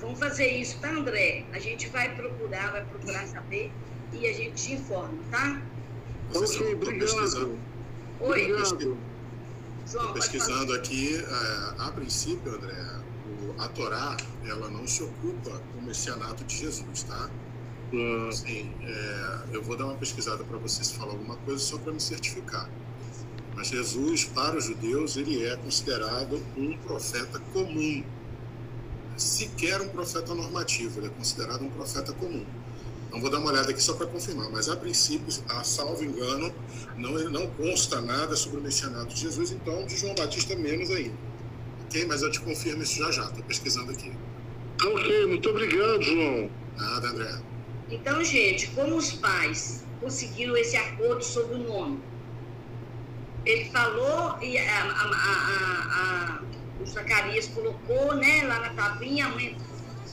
vamos fazer isso, tá, André? A gente vai procurar, vai procurar saber e a gente te informa, tá? Ok, obrigado. Oi, Obrigado. João, pesquisando aqui, é, a princípio, André, o- a Torá, ela não se ocupa com o messianato de Jesus, tá? Assim, é, eu vou dar uma pesquisada para você se falar alguma coisa só para me certificar. Mas Jesus, para os judeus, ele é considerado um profeta comum. Sequer um profeta normativo, ele é considerado um profeta comum. Então vou dar uma olhada aqui só para confirmar, mas a princípio, a salvo engano, não, não consta nada sobre o messianato de Jesus, então de João Batista menos ainda. Ok? Mas eu te confirmo isso já já, estou pesquisando aqui. Ok, muito obrigado, João. Nada, André. Então, gente, como os pais conseguiram esse acordo sobre o nome? Ele falou e a, a, a, o Zacarias colocou né, lá na tabuinha, a mãe,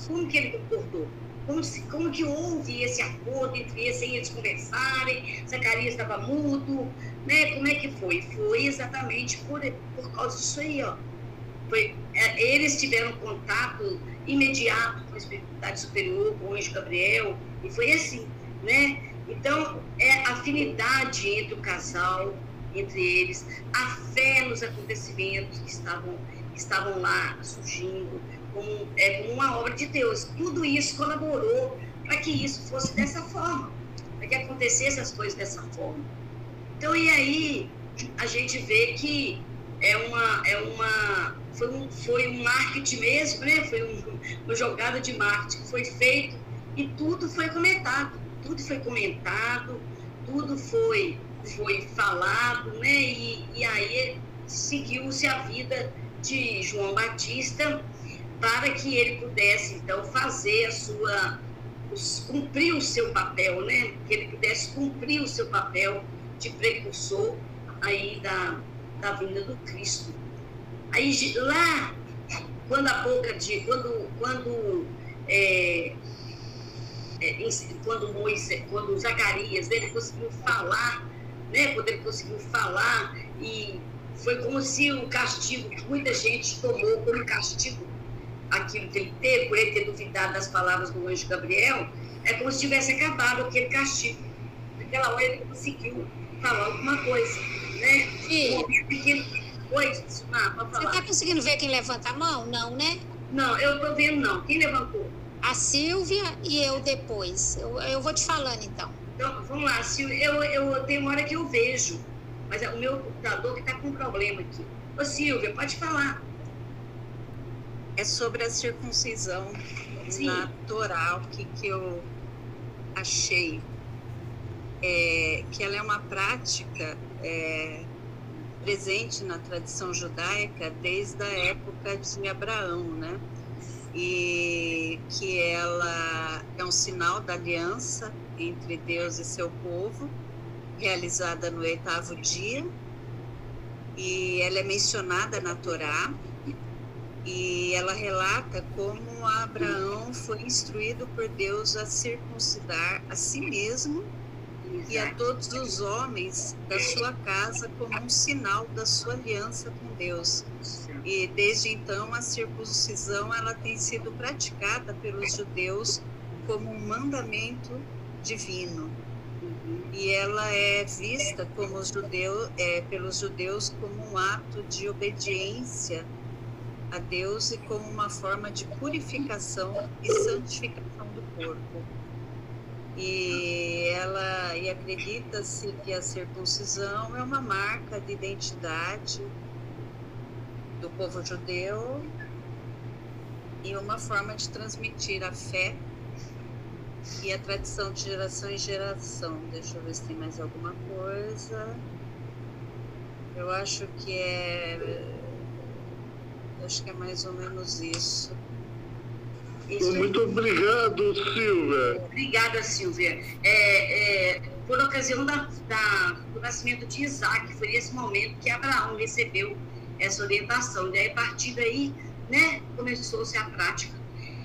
como que ele concordou? Como, se, como que houve esse acordo entre eles, sem eles conversarem? Zacarias estava mudo, né? Como é que foi? Foi exatamente por, por causa disso aí, ó. Foi, é, eles tiveram contato imediato com a espiritualidade superior, com o anjo Gabriel, e foi assim, né? Então, é a afinidade entre o casal, entre eles, a fé nos acontecimentos que estavam, que estavam lá surgindo, como, é, como uma obra de Deus. Tudo isso colaborou para que isso fosse dessa forma, para que acontecesse as coisas dessa forma. Então, e aí, a gente vê que é uma, é uma, foi um, foi um marketing mesmo, né? Foi um, uma jogada de marketing que foi feito e tudo foi comentado, tudo foi comentado, tudo foi, foi falado, né? E, e aí seguiu-se a vida de João Batista para que ele pudesse então fazer a sua cumprir o seu papel, né? Que ele pudesse cumprir o seu papel de precursor aí da, da vinda do Cristo. Aí lá, quando a boca de. quando, quando, é, é, quando Moisés, quando Zacarias, ele conseguiu falar, né? Quando ele conseguiu falar, e foi como se o castigo que muita gente tomou como castigo aquilo que ele teve, por ele ter duvidado das palavras do anjo Gabriel, é como se tivesse acabado aquele castigo. Naquela hora ele conseguiu falar alguma coisa, né? Um Oi, pode você falar. tá conseguindo ver quem levanta a mão? Não, né? Não, eu tô vendo não. Quem levantou? A Silvia e eu depois. Eu, eu vou te falando então. Então, vamos lá, Silvia. Eu, eu, tem uma hora que eu vejo, mas é o meu computador que está com problema aqui. Ô, Silvia, pode falar. É sobre a circuncisão Sim. na Torá, o que, que eu achei. É, que ela é uma prática é, presente na tradição judaica desde a época de Abraão, né? E que ela é um sinal da aliança entre Deus e seu povo, realizada no oitavo dia, e ela é mencionada na Torá, e ela relata como Abraão foi instruído por Deus a circuncidar a si mesmo e a todos os homens da sua casa como um sinal da sua aliança com Deus. E desde então a circuncisão ela tem sido praticada pelos judeus como um mandamento divino. e ela é vista como judeu, é, pelos judeus como um ato de obediência a Deus e como uma forma de purificação e santificação do corpo. E ela e acredita-se que a circuncisão é uma marca de identidade do povo judeu e uma forma de transmitir a fé e a tradição de geração em geração. Deixa eu ver se tem mais alguma coisa. Eu acho que é. Acho que é mais ou menos isso. Isso Muito obrigado, Silvia. Obrigada, Silvia. É, é, por ocasião da, da, do nascimento de Isaac, foi nesse momento que Abraão recebeu essa orientação. E aí, a partir daí, né, começou-se a prática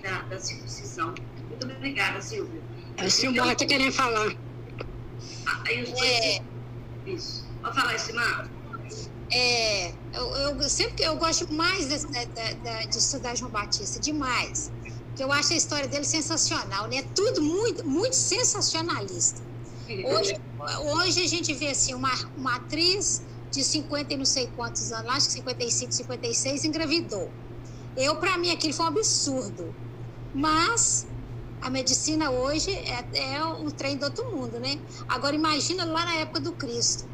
da, da circuncisão. Muito obrigada, Silvia. A Silmar está querendo falar. Ah, aí os dois... É... Isso. Pode falar, Silmar. É, eu, eu, sempre que eu gosto mais de, de, de, estudar João Batista, demais. Porque eu acho a história dele sensacional, né? Tudo muito, muito sensacionalista. Hoje, hoje a gente vê assim, uma, uma atriz de 50 e não sei quantos anos, acho que 55, 56, engravidou. Eu, para mim, aquilo foi um absurdo. Mas a medicina hoje é, é um trem do outro mundo, né? Agora, imagina lá na época do Cristo.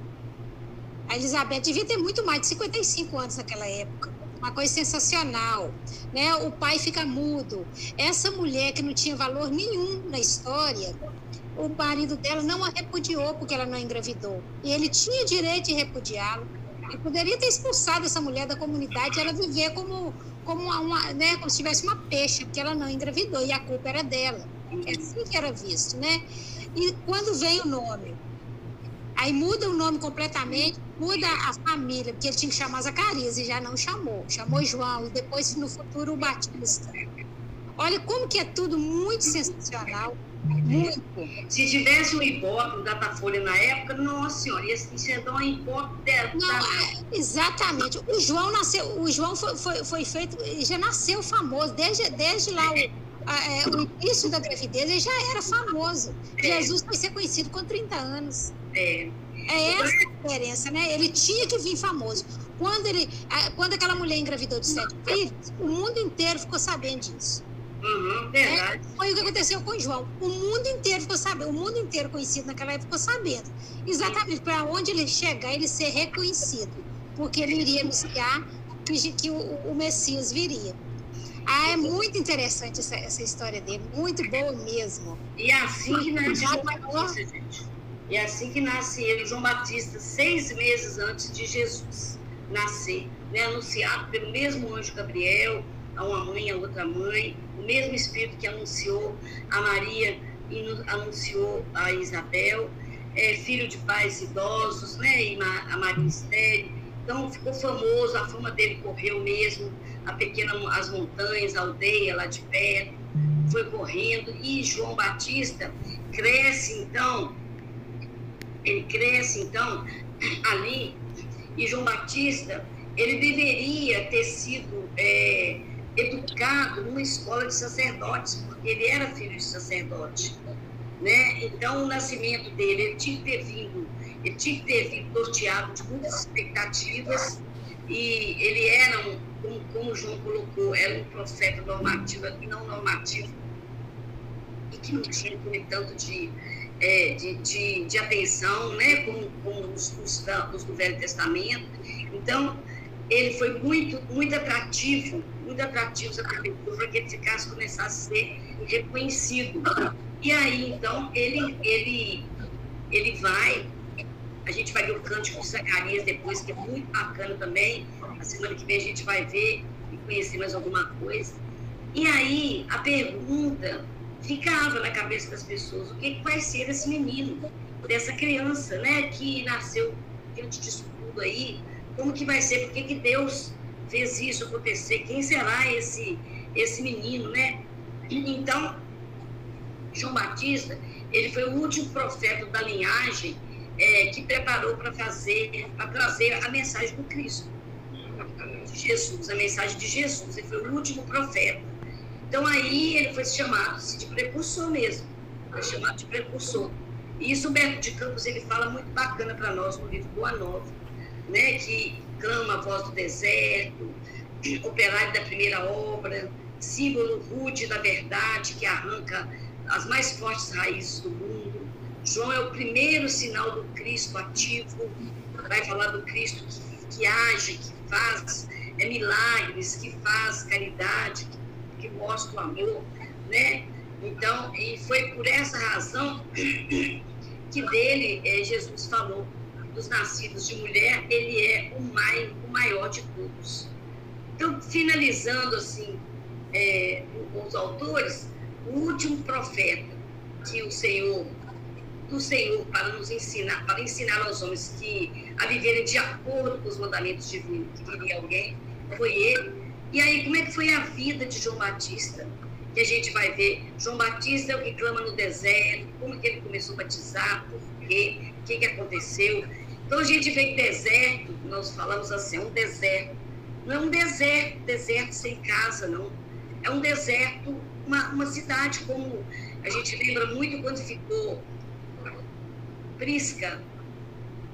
A Elizabeth devia ter muito mais de 55 anos naquela época. Uma coisa sensacional. Né? O pai fica mudo. Essa mulher que não tinha valor nenhum na história, o marido dela não a repudiou porque ela não engravidou. E ele tinha direito de repudiá-lo. Ele poderia ter expulsado essa mulher da comunidade ela viver como como uma, né, como se tivesse uma peixe, porque ela não engravidou e a culpa era dela. É assim que era visto, né? E quando vem o nome, aí muda o nome completamente, muda a família, porque ele tinha que chamar Zacarias e já não chamou, chamou João e depois no futuro o Batista. Olha como que é tudo muito sensacional. Muito. Se tivesse um Ibope, um Datafolha na época, nossa senhora, ia ser um Ibope dela. Não, é, exatamente. O João nasceu, o João foi, foi, foi feito, já nasceu famoso, desde, desde lá o, é, o início da gravidez, ele já era famoso. É. Jesus foi ser conhecido com 30 anos. É. É essa a diferença, né? Ele tinha que vir famoso. Quando, ele, quando aquela mulher engravidou de sete filhos, o mundo inteiro ficou sabendo disso. Uhum, verdade. É, foi o que aconteceu com o João. O mundo inteiro ficou sabendo, o mundo inteiro conhecido naquela época ficou sabendo. Exatamente para onde ele chegar, ele ser reconhecido. Porque ele iria anunciar que, que o, o, Messias viria. Ah, é muito interessante essa, essa história dele, muito boa mesmo. E assim Batista, gente. E é assim que nasce ele, João Batista, seis meses antes de Jesus nascer, né? anunciado pelo mesmo anjo Gabriel, a uma mãe, a outra mãe, o mesmo Espírito que anunciou a Maria e anunciou a Isabel, é, filho de pais idosos, né, e a Maria Estéreo. Então ficou famoso, a fama dele correu mesmo, a pequena, as montanhas, a aldeia lá de perto, foi correndo. E João Batista cresce então, ele cresce então ali, e João Batista, ele deveria ter sido é, educado numa escola de sacerdotes, porque ele era filho de sacerdote. Né? Então, o nascimento dele, ele tinha que ter vindo, ele tinha que ter vindo de muitas expectativas, e ele era, um, como, como João colocou, era um profeta normativo e não normativo, e que não tinha aquele tanto de, é, de, de, de, atenção, né? como, como os, os, os do Velho Testamento. Então, ele foi muito, muito atrativo muito atrativos à prefeitura para que ele ficasse, começasse a ser reconhecido. E aí, então, ele, ele, ele vai, a gente vai ver o Cântico de Zacarias depois, que é muito bacana também. A semana que vem a gente vai ver e conhecer mais alguma coisa. E aí, a pergunta ficava na cabeça das pessoas, o que vai ser esse menino, dessa criança, né, que nasceu diante disso tudo aí, como que vai ser, por que Deus fez isso acontecer? Quem será esse, esse menino, né? Então, João Batista, ele foi o último profeta da linhagem é, que preparou para fazer, para trazer a mensagem do Cristo, Jesus, a mensagem de Jesus. Ele foi o último profeta. Então aí ele foi chamado de precursor mesmo, foi chamado de precursor. E isso Humberto de Campos ele fala muito bacana para nós no livro Boa Nova, né, que clama a voz do deserto, operário da primeira obra, símbolo rude da verdade que arranca as mais fortes raízes do mundo. João é o primeiro sinal do Cristo ativo, vai falar do Cristo que, que age, que faz é, milagres, que faz caridade, que, que mostra o amor, né? Então, e foi por essa razão que dele é, Jesus falou, dos nascidos de mulher, ele é o, mai, o maior de todos. Então, finalizando assim, é, os autores, o último profeta que o Senhor, do Senhor para nos ensinar, para ensinar aos homens que a viverem de acordo com os mandamentos divinos, que viria alguém, foi ele. E aí, como é que foi a vida de João Batista? Que a gente vai ver. João Batista é o que clama no deserto, como que ele começou a batizar, por quê, o que, que aconteceu. Então a gente vê que deserto, nós falamos assim, é um deserto. Não é um deserto, deserto sem casa, não. É um deserto, uma, uma cidade como a gente lembra muito quando ficou Prisca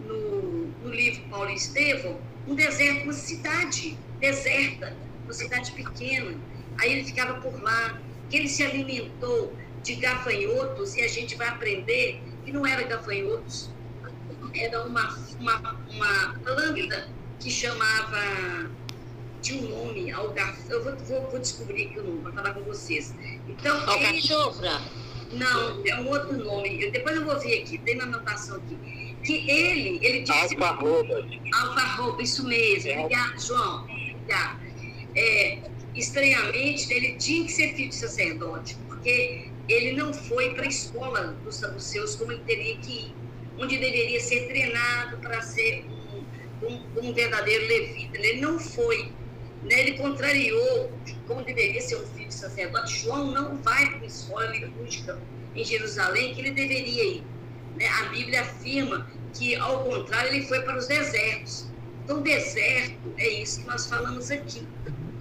no, no livro Paulo Estevão, um deserto, uma cidade deserta, uma cidade pequena. Aí ele ficava por lá, que ele se alimentou de gafanhotos, e a gente vai aprender que não era gafanhotos, era uma, uma, uma lâmpada que chamava de um nome, algaf... eu vou, vou, vou descobrir aqui o nome para falar com vocês. Então, Alcachofra? Não, é um outro nome. Eu, depois eu vou ver aqui, tem uma anotação aqui. Que ele, ele disse. Alfarroba. Alfarroba, isso mesmo. É. Obrigado, João. Obrigado. É, estranhamente, ele tinha que ser filho de sacerdote, porque ele não foi para a escola dos saduceus como ele teria que ir, onde deveria ser treinado para ser um, um, um verdadeiro levita. Ele não foi. Né? Ele contrariou como deveria ser um filho de sacerdote. João não vai para uma escola litúrgica em Jerusalém que ele deveria ir. Né? A Bíblia afirma que, ao contrário, ele foi para os desertos. Então, deserto é isso que nós falamos aqui.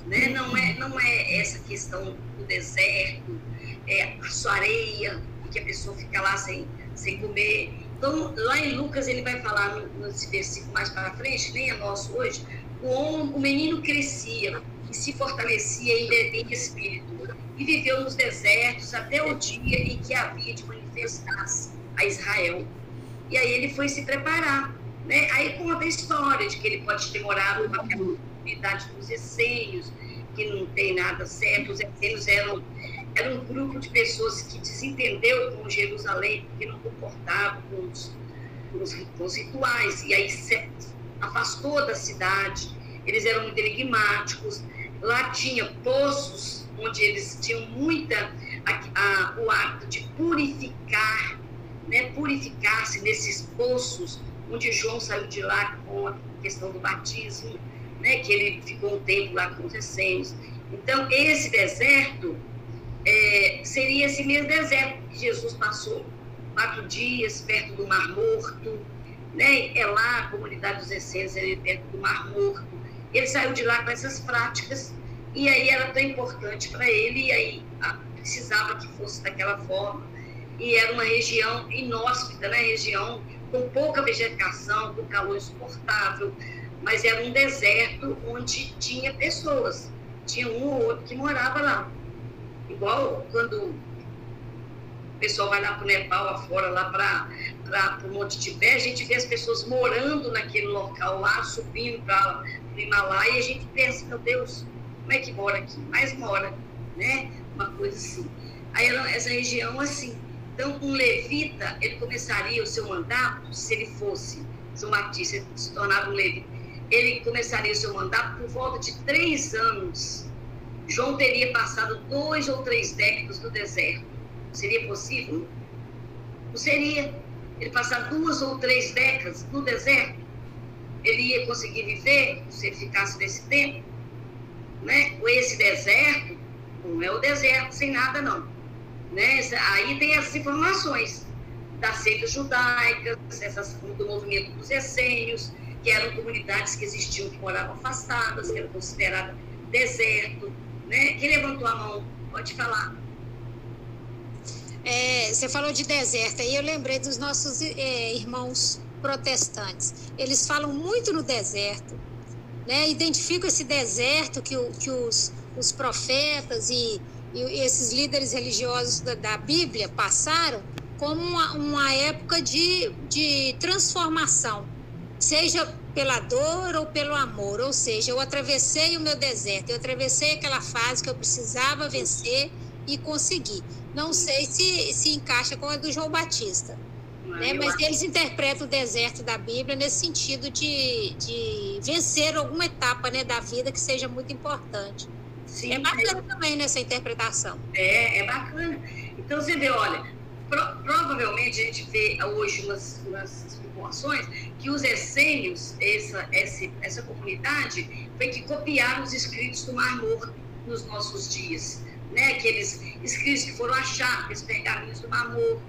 Né? Não, é, não é essa questão do deserto, é sua areia, que a pessoa fica lá sem, sem comer. Então, lá em Lucas, ele vai falar nesse versículo mais para frente, nem é nosso hoje, o menino crescia e se fortalecia em espírito e viveu nos desertos até o dia em que havia de manifestar-se a Israel. E aí ele foi se preparar. Né? Aí conta a história de que ele pode ter morado numa comunidade dos essênios, que não tem nada certo. Os essênios eram, eram um grupo de pessoas que desentendeu com Jerusalém, porque não comportava com os, com os, com os rituais. E aí se afastou da cidade. Eles eram muito enigmáticos. Lá tinha poços onde eles tinham muita a, a, o hábito de purificar, né, purificar-se nesses poços, onde João saiu de lá com a questão do batismo, né, que ele ficou um tempo lá com os essênios. Então, esse deserto é, seria esse mesmo deserto que Jesus passou quatro dias perto do Mar Morto, né? É lá a comunidade dos essênios, é perto do Mar Morto. Ele saiu de lá com essas práticas e aí era tão importante para ele e aí a, precisava que fosse daquela forma. E era uma região inóspita, né? Região com pouca vegetação, com calor insuportável, mas era um deserto onde tinha pessoas. Tinha um ou outro que morava lá. Igual quando o pessoal vai lá para o Nepal, afora, lá para o Monte Tibete, a gente vê as pessoas morando naquele local lá, subindo para o Himalaia, e a gente pensa, meu Deus, como é que mora aqui? Mas mora, né? Uma coisa assim. Aí essa região, assim. Então, um levita, ele começaria o seu mandato, se ele fosse João Batista, se tornava um levita, ele começaria o seu mandato por volta de três anos. João teria passado dois ou três décadas no deserto. Seria possível? Não seria. Ele passar duas ou três décadas no deserto, ele ia conseguir viver se ele ficasse nesse tempo? Né? Esse deserto não é o deserto sem nada, não. Né? Aí tem essas informações das seitas judaicas, essas, do movimento dos essênios, que eram comunidades que existiam, que moravam afastadas, que eram consideradas deserto. Né? Quem levantou a mão? Pode falar. É, você falou de deserto, aí eu lembrei dos nossos é, irmãos protestantes. Eles falam muito no deserto, né? identificam esse deserto que, que os, os profetas e, e esses líderes religiosos da, da Bíblia passaram como uma, uma época de, de transformação, seja pela dor ou pelo amor. Ou seja, eu atravessei o meu deserto, eu atravessei aquela fase que eu precisava vencer e consegui. Não sei se se encaixa com a do João Batista. Né? Mas eles interpretam o deserto da Bíblia nesse sentido de, de vencer alguma etapa né, da vida que seja muito importante. Sim, é bacana também nessa interpretação. É, é bacana. Então você vê, olha, pro, provavelmente a gente vê hoje umas, umas informações que os essênios, essa, essa, essa comunidade, foi que copiaram os escritos do Mar Morto nos nossos dias né, aqueles escritos que foram achados, aqueles pergaminhos do Mar Morto,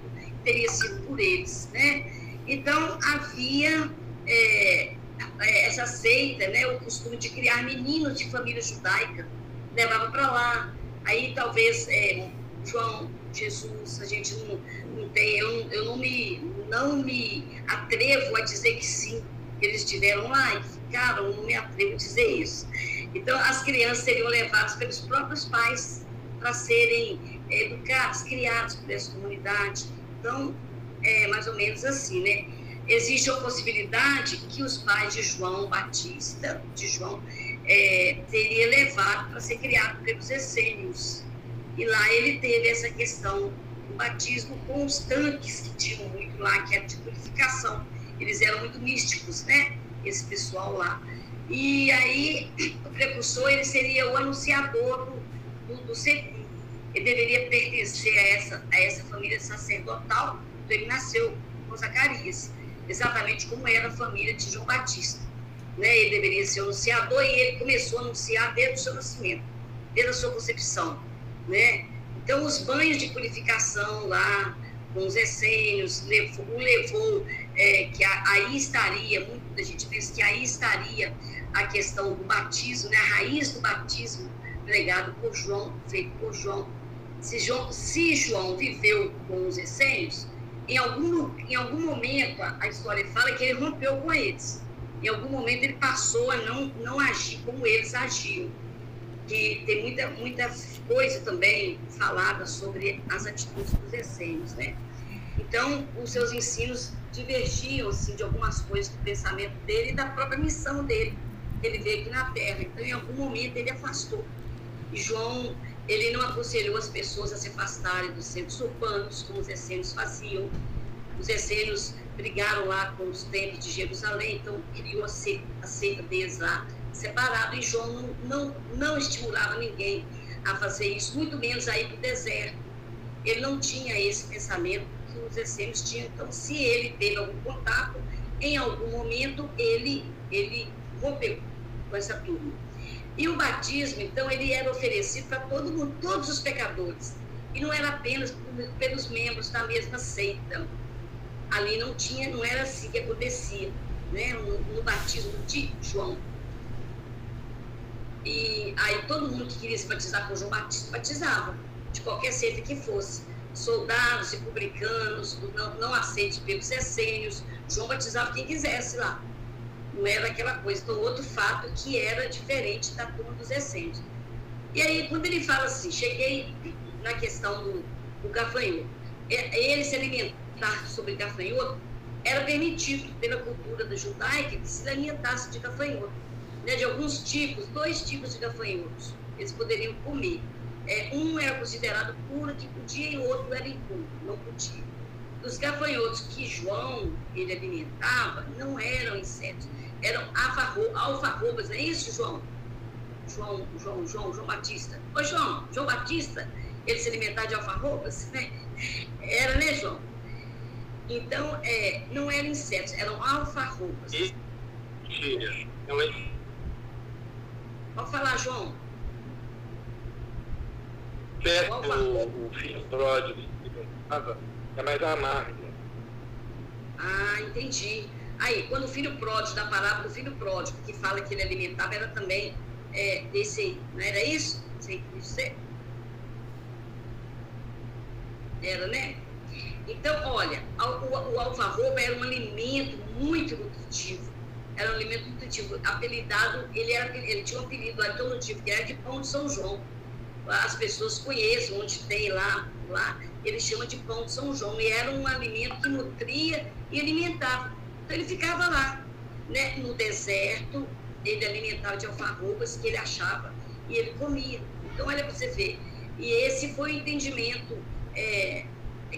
teria sido por eles. Né? Então, havia é, é, essa seita, né, o costume de criar meninos de família judaica, levava para lá. Aí, talvez, é, João, Jesus, a gente não, não tem, eu, eu não, me, não me atrevo a dizer que sim, eles estiveram lá e ficaram, não me atrevo a dizer isso. Então, as crianças seriam levadas pelos próprios pais para serem educados, criados por essa comunidade. Então, é mais ou menos assim, né? Existe a possibilidade que os pais de João Batista, de João, é, teria levado para ser criado pelos essênios. E lá ele teve essa questão do batismo com os tanques que tinham muito lá, que era de purificação. Eles eram muito místicos, né? Esse pessoal lá. E aí, o precursor, ele seria o anunciador do, do, do ele deveria pertencer a essa, a essa família sacerdotal, então ele nasceu com Zacarias, exatamente como era a família de João Batista. Né? Ele deveria ser anunciador e ele começou a anunciar desde o seu nascimento, desde a sua concepção. Né? Então, os banhos de purificação lá, com os essênios, o levou é, que aí estaria, muita gente pensa que aí estaria a questão do batismo, né? a raiz do batismo pregado por João, feito por João se João, se João viveu com os essênios, em algum, em algum momento a, a história fala que ele rompeu com eles. Em algum momento ele passou a não, não agir como eles agiam. Que tem muita, muita coisa também falada sobre as atitudes dos essênios, né? Então, os seus ensinos divergiam assim, de algumas coisas do pensamento dele e da própria missão dele, ele veio aqui na Terra. Então, em algum momento, ele afastou. E João ele não aconselhou as pessoas a se afastarem dos centros urbanos, como os essênios faziam. Os essênios brigaram lá com os templos de Jerusalém, então criou a seita, a seita deles lá, separado. E João não, não, estimulava ninguém a fazer isso, muito menos a ir para o deserto. Ele não tinha esse pensamento que os essênios tinham. Então, se ele teve algum contato, em algum momento ele, ele rompeu com essa turma. E o batismo, então, ele era oferecido para todo mundo, todos os pecadores. E não era apenas pelos membros da mesma seita. Ali não tinha, não era assim que acontecia, né? No, no batismo de João. E aí todo mundo que queria se batizar com João Batista batizava, de qualquer seita que fosse. Soldados e publicanos, não, não aceitos pelos essênios, João batizava quem quisesse lá não era aquela coisa. Então, outro fato que era diferente da turma dos essênios. E aí, quando ele fala assim, cheguei na questão do, do gafanhoto, ele se alimentar sobre gafanhoto, era permitido pela cultura da judaica que se alimentasse de gafanhoto. Né, de alguns tipos, dois tipos de gafanhotos, eles poderiam comer. É, um era considerado puro que podia e o outro era impuro, não podia. Os gafanhotos que João ele alimentava não eram insetos, eram alfarrobas, é isso, João? João, João, João, João Batista. Ô, João, João Batista, ele se alimentava de alfarrobas, né? Era, né, João? Então, é, não eram insetos, eram alfarrobas. Mentira. Não é... Pode falar, João. Perto o, o filho pródigo é mais amargo. Ah, entendi. Aí, quando o filho pródigo, da palavra do filho pródigo, que fala que ele alimentava, era também é, desse aí, não era isso? Sei que ser. Era, né? Então, olha, o, o alfarroba era um alimento muito nutritivo. Era um alimento nutritivo. Apelidado, ele, era, ele tinha um apelido lá, todo tipo, que era de pão de São João. As pessoas conhecem, onde tem lá, lá, ele chama de pão de São João. E era um alimento que nutria e alimentava. Então, ele ficava lá, né, no deserto, ele alimentava de alfarrobas que ele achava e ele comia. Então, olha para você ver. E esse foi o entendimento é,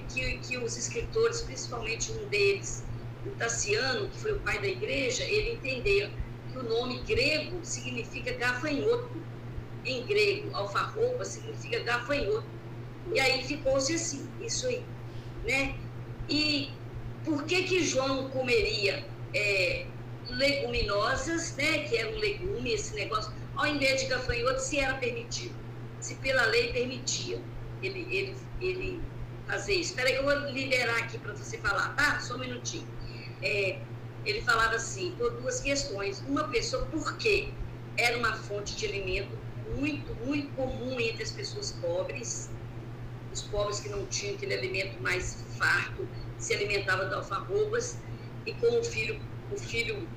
que, que os escritores, principalmente um deles, o Tassiano, que foi o pai da igreja, ele entendeu que o nome grego significa gafanhoto. Em grego, alfarroba significa gafanhoto. E aí ficou-se assim, isso aí. Né? E por que que João comeria é, leguminosas, né, que era um legume, esse negócio, ao invés de gafanhoto, se era permitido, se pela lei permitia ele, ele, ele fazer isso. Espera eu vou liberar aqui para você falar, tá? Só um minutinho. É, ele falava assim, por duas questões. Uma pessoa, porque era uma fonte de alimento muito, muito comum entre as pessoas pobres, os pobres que não tinham aquele alimento mais farto, se alimentavam de alfarrobas, e como o filho, o filho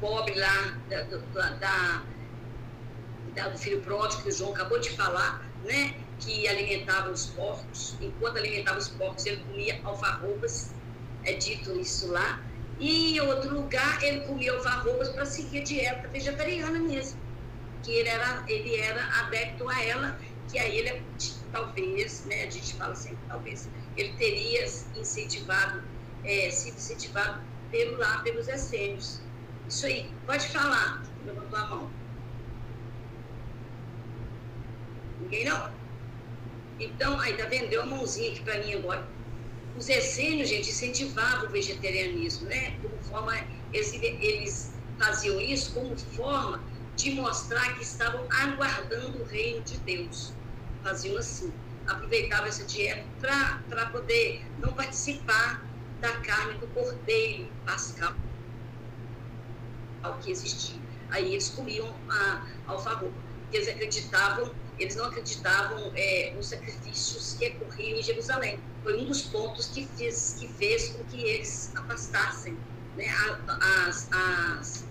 pobre lá da, da, da, do filho pródigo, que o João acabou de falar, né? Que alimentava os porcos. Enquanto alimentava os porcos, ele comia alfarrobas, é dito isso lá. E em outro lugar, ele comia alfarrobas para seguir a dieta vegetariana mesmo. Que ele era, ele era adepto a ela, que aí ele, talvez, né, a gente fala sempre, talvez, ele teria incentivado, é, sido incentivado pelo lá, pelos essênios. Isso aí, pode falar, levantou a mão. Ninguém não? Então, aí tá vendo? Deu a mãozinha aqui para mim agora. Os essênios, gente, incentivavam o vegetarianismo, né? Como forma, eles, eles faziam isso como forma de mostrar que estavam aguardando o reino de Deus. Faziam assim. Aproveitavam essa dieta para poder não participar da carne do cordeiro pascal que existia. Aí eles comiam a alfarroba, eles acreditavam, eles não acreditavam é, nos sacrifícios que ocorriam em Jerusalém. Foi um dos pontos que fez, que fez com que eles afastassem né, as, as,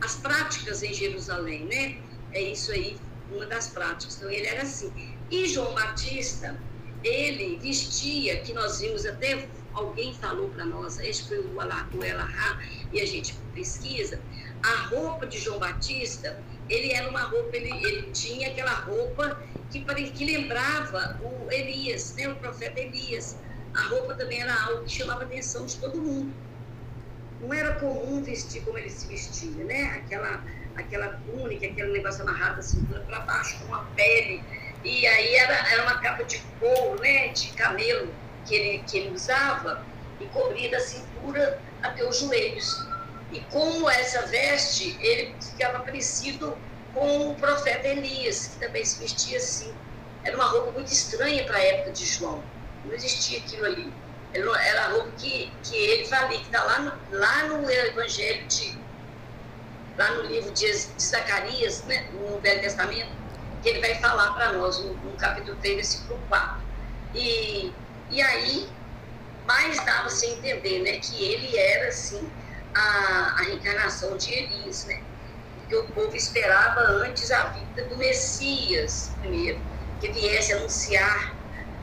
as práticas em Jerusalém, né? É isso aí, uma das práticas. Então ele era assim. E João Batista, ele vestia, que nós vimos até alguém falou para nós, este foi o Elahá, e a gente pesquisa, a roupa de João Batista, ele era uma roupa, ele, ele tinha aquela roupa que, que lembrava o Elias, né, o profeta Elias. A roupa também era algo que chamava a atenção de todo mundo. Não era comum vestir como ele se vestia, né? Aquela, aquela túnica, aquele negócio amarrado da cintura para baixo, com uma pele. E aí era, era uma capa de couro, né, de camelo que ele, que ele usava e cobria da cintura até os joelhos. E como essa veste, ele ficava parecido com o profeta Elias, que também se vestia assim. Era uma roupa muito estranha para a época de João. Não existia aquilo ali. Era a roupa que, que ele fala, que está lá no, lá no Evangelho de. lá no livro de, de Zacarias, né, no Velho Testamento, que ele vai falar para nós, no, no capítulo 3, versículo 4. E, e aí, mais dava-se a entender né, que ele era, assim, a, a reencarnação de Elias, né? Porque o povo esperava antes a vida do Messias, primeiro, que viesse anunciar,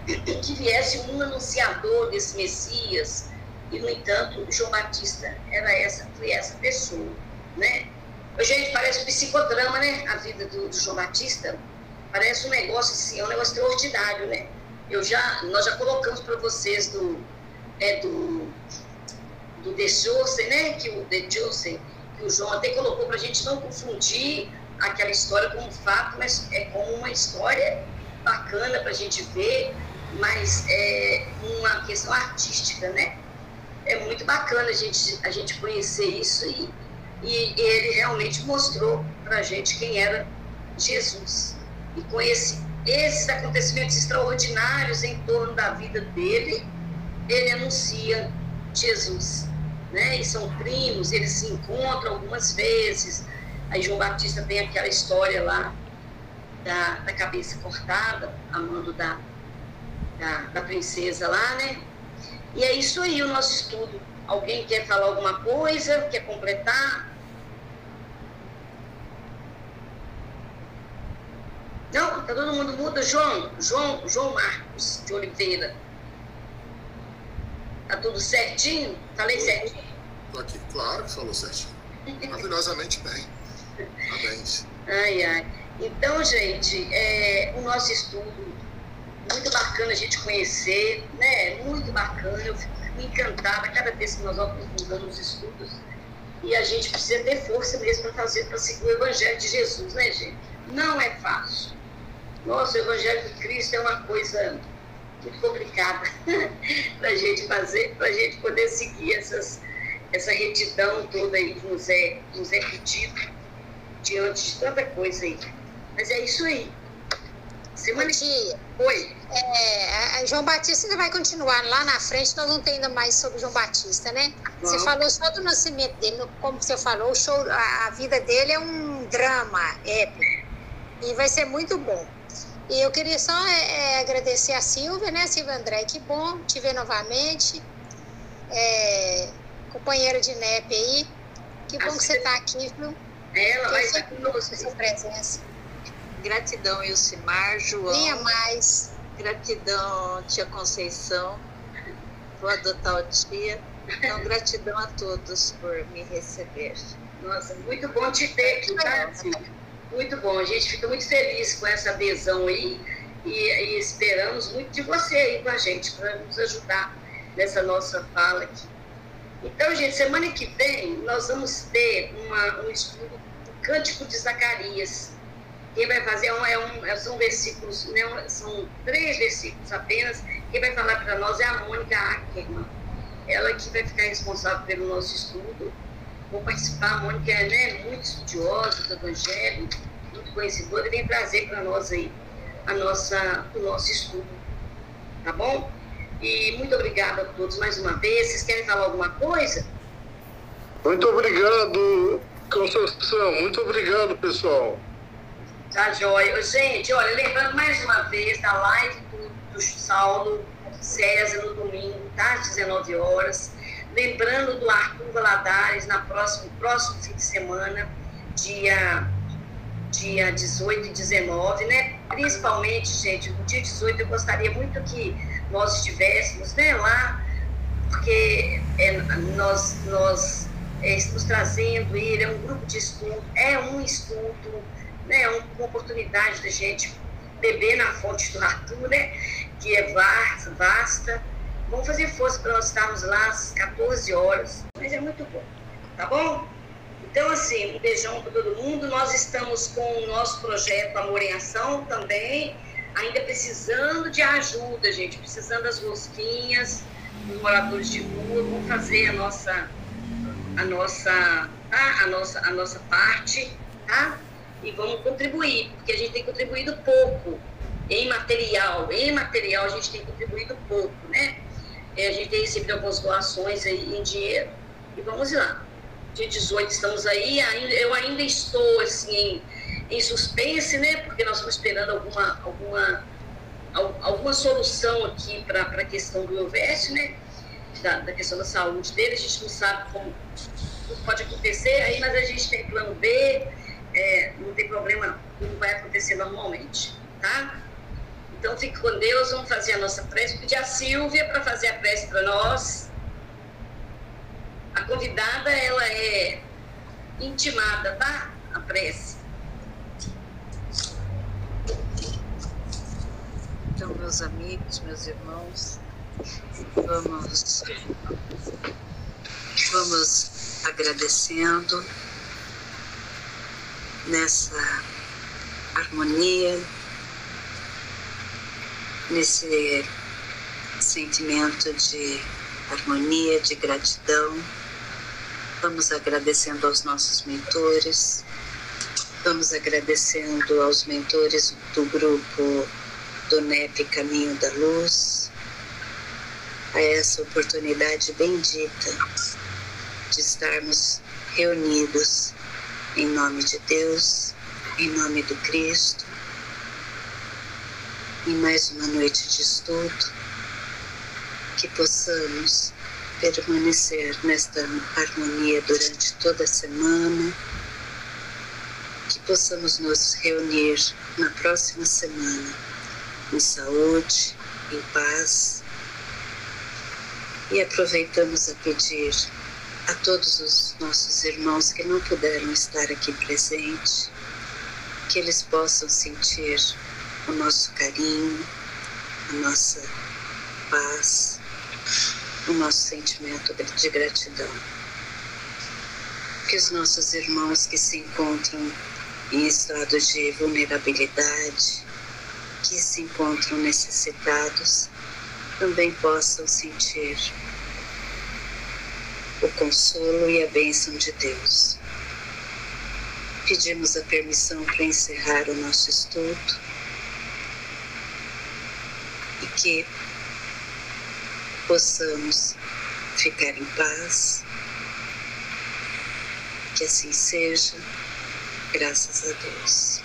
que viesse um anunciador desse Messias. E, no entanto, João Batista era essa, foi essa pessoa, né? Gente, parece psicodrama, né? A vida do, do João Batista. Parece um negócio assim, é um negócio extraordinário, né? Eu já, nós já colocamos para vocês do, é, do do De Joseph, né? Que o De Joseph, que o João até colocou para a gente não confundir aquela história com um fato, mas é como uma história bacana para a gente ver, mas é uma questão artística, né? É muito bacana a gente, a gente conhecer isso e, e ele realmente mostrou para a gente quem era Jesus. E com esse, esses acontecimentos extraordinários em torno da vida dele, ele anuncia Jesus né? E são primos, eles se encontram algumas vezes. Aí João Batista tem aquela história lá da, da cabeça cortada, a mando da, da, da princesa lá, né? E é isso aí o nosso estudo. Alguém quer falar alguma coisa? Quer completar? Não, tá todo mundo muda. João, João, João Marcos de Oliveira. Tá tudo certinho? Falei certinho? Tô aqui, claro que falou certinho. Maravilhosamente bem. Parabéns. Ai, ai. Então, gente, é, o nosso estudo, muito bacana a gente conhecer, né? Muito bacana. Eu fico encantada cada vez que nós aprofundamos os estudos. E a gente precisa ter força mesmo para fazer, para seguir o Evangelho de Jesus, né, gente? Não é fácil. Nossa, o Evangelho de Cristo é uma coisa muito complicada para a gente fazer, para a gente poder seguir essas, essa retidão toda aí que nos é, nos é pedido diante de tanta coisa aí. Mas é isso aí. Semana Tia, Oi. é, João Batista ainda vai continuar lá na frente, nós não temos ainda mais sobre João Batista, né? Você Vamos. falou só do nascimento dele, como você falou, o show, a, a vida dele é um drama épico e vai ser muito bom. E eu queria só é, é, agradecer a Silvia, né, Silvia André, que bom te ver novamente, é, companheira de NEP aí, que bom que você está aqui, viu? Ela vai estar conosco. sua presença. Gratidão, Ilcimar, João. Venha mais. Gratidão, tia Conceição. Vou adotar o tia. Então, gratidão a todos por me receber. Nossa, muito bom te ter aqui, tá? Muito bom. A gente fica muito feliz com essa adesão aí e, e esperamos muito de você aí com a gente para nos ajudar nessa nossa fala aqui. Então, gente, semana que vem nós vamos ter uma, um estudo do Cântico de Zacarias. Quem vai fazer é um, é um- é- são versículos, né, são três versículos apenas. Quem vai falar para nós é a Mônica Ackerman. Ela que vai ficar responsável pelo nosso estudo. Vou participar, a Mônica é né, muito estudiosa do Evangelho, muito conhecedora, e vem trazer para nós aí a nossa, o nosso estudo. Tá bom? E muito obrigada a todos mais uma vez. Vocês querem falar alguma coisa? Muito obrigado, Conceição. Muito obrigado, pessoal. Tá, joia. Gente, olha, lembrando mais uma vez da live do, do Saulo César no domingo, tá? Às 19 horas. Lembrando do Arthur Valadares na próximo, próximo fim de semana, dia, dia 18 e 19, né? Principalmente, gente, no dia 18 eu gostaria muito que nós estivéssemos né, lá, porque é, nós, nós é, estamos trazendo ele, é um grupo de estudo, é um estudo né, é uma oportunidade da gente beber na fonte do Arthur, né, que é vasta. Vamos fazer força para nós estarmos lá às 14 horas, mas é muito bom, tá bom? Então, assim, um beijão para todo mundo. Nós estamos com o nosso projeto Amor em Ação também, ainda precisando de ajuda, gente, precisando das rosquinhas, dos moradores de rua. Vamos fazer a nossa, a nossa, tá? a nossa, a nossa parte, tá? e vamos contribuir, porque a gente tem contribuído pouco em material. Em material a gente tem contribuído pouco, né? É, a gente tem recebido algumas doações aí em dinheiro e vamos lá. Dia 18 estamos aí, eu ainda estou assim em, suspense, né? Porque nós estamos esperando alguma, alguma, al- alguma solução aqui para a questão do Elvésio, né? Da, da questão da saúde dele, a gente não sabe como pode acontecer aí, mas a gente tem plano B, é, não tem problema não, vai acontecer normalmente, tá? Então fique com Deus, vamos fazer a nossa prece, pedir a Silvia para fazer a prece para nós. A convidada, ela é intimada, tá? A prece. Então, meus amigos, meus irmãos, vamos, vamos agradecendo nessa harmonia, nesse sentimento de harmonia, de gratidão. Vamos agradecendo aos nossos mentores, vamos agradecendo aos mentores do grupo do NEP Caminho da Luz, a essa oportunidade bendita de estarmos reunidos em nome de Deus, em nome do Cristo, em mais uma noite de estudo, que possamos permanecer nesta harmonia durante toda a semana, que possamos nos reunir na próxima semana em saúde, em paz. E aproveitamos a pedir a todos os nossos irmãos que não puderam estar aqui presentes, que eles possam sentir o nosso carinho, a nossa paz, o nosso sentimento de gratidão. Que os nossos irmãos que se encontram em estado de vulnerabilidade, que se encontram necessitados, também possam sentir o consolo e a bênção de Deus. Pedimos a permissão para encerrar o nosso estudo e que possamos ficar em paz. Que assim seja, graças a Deus.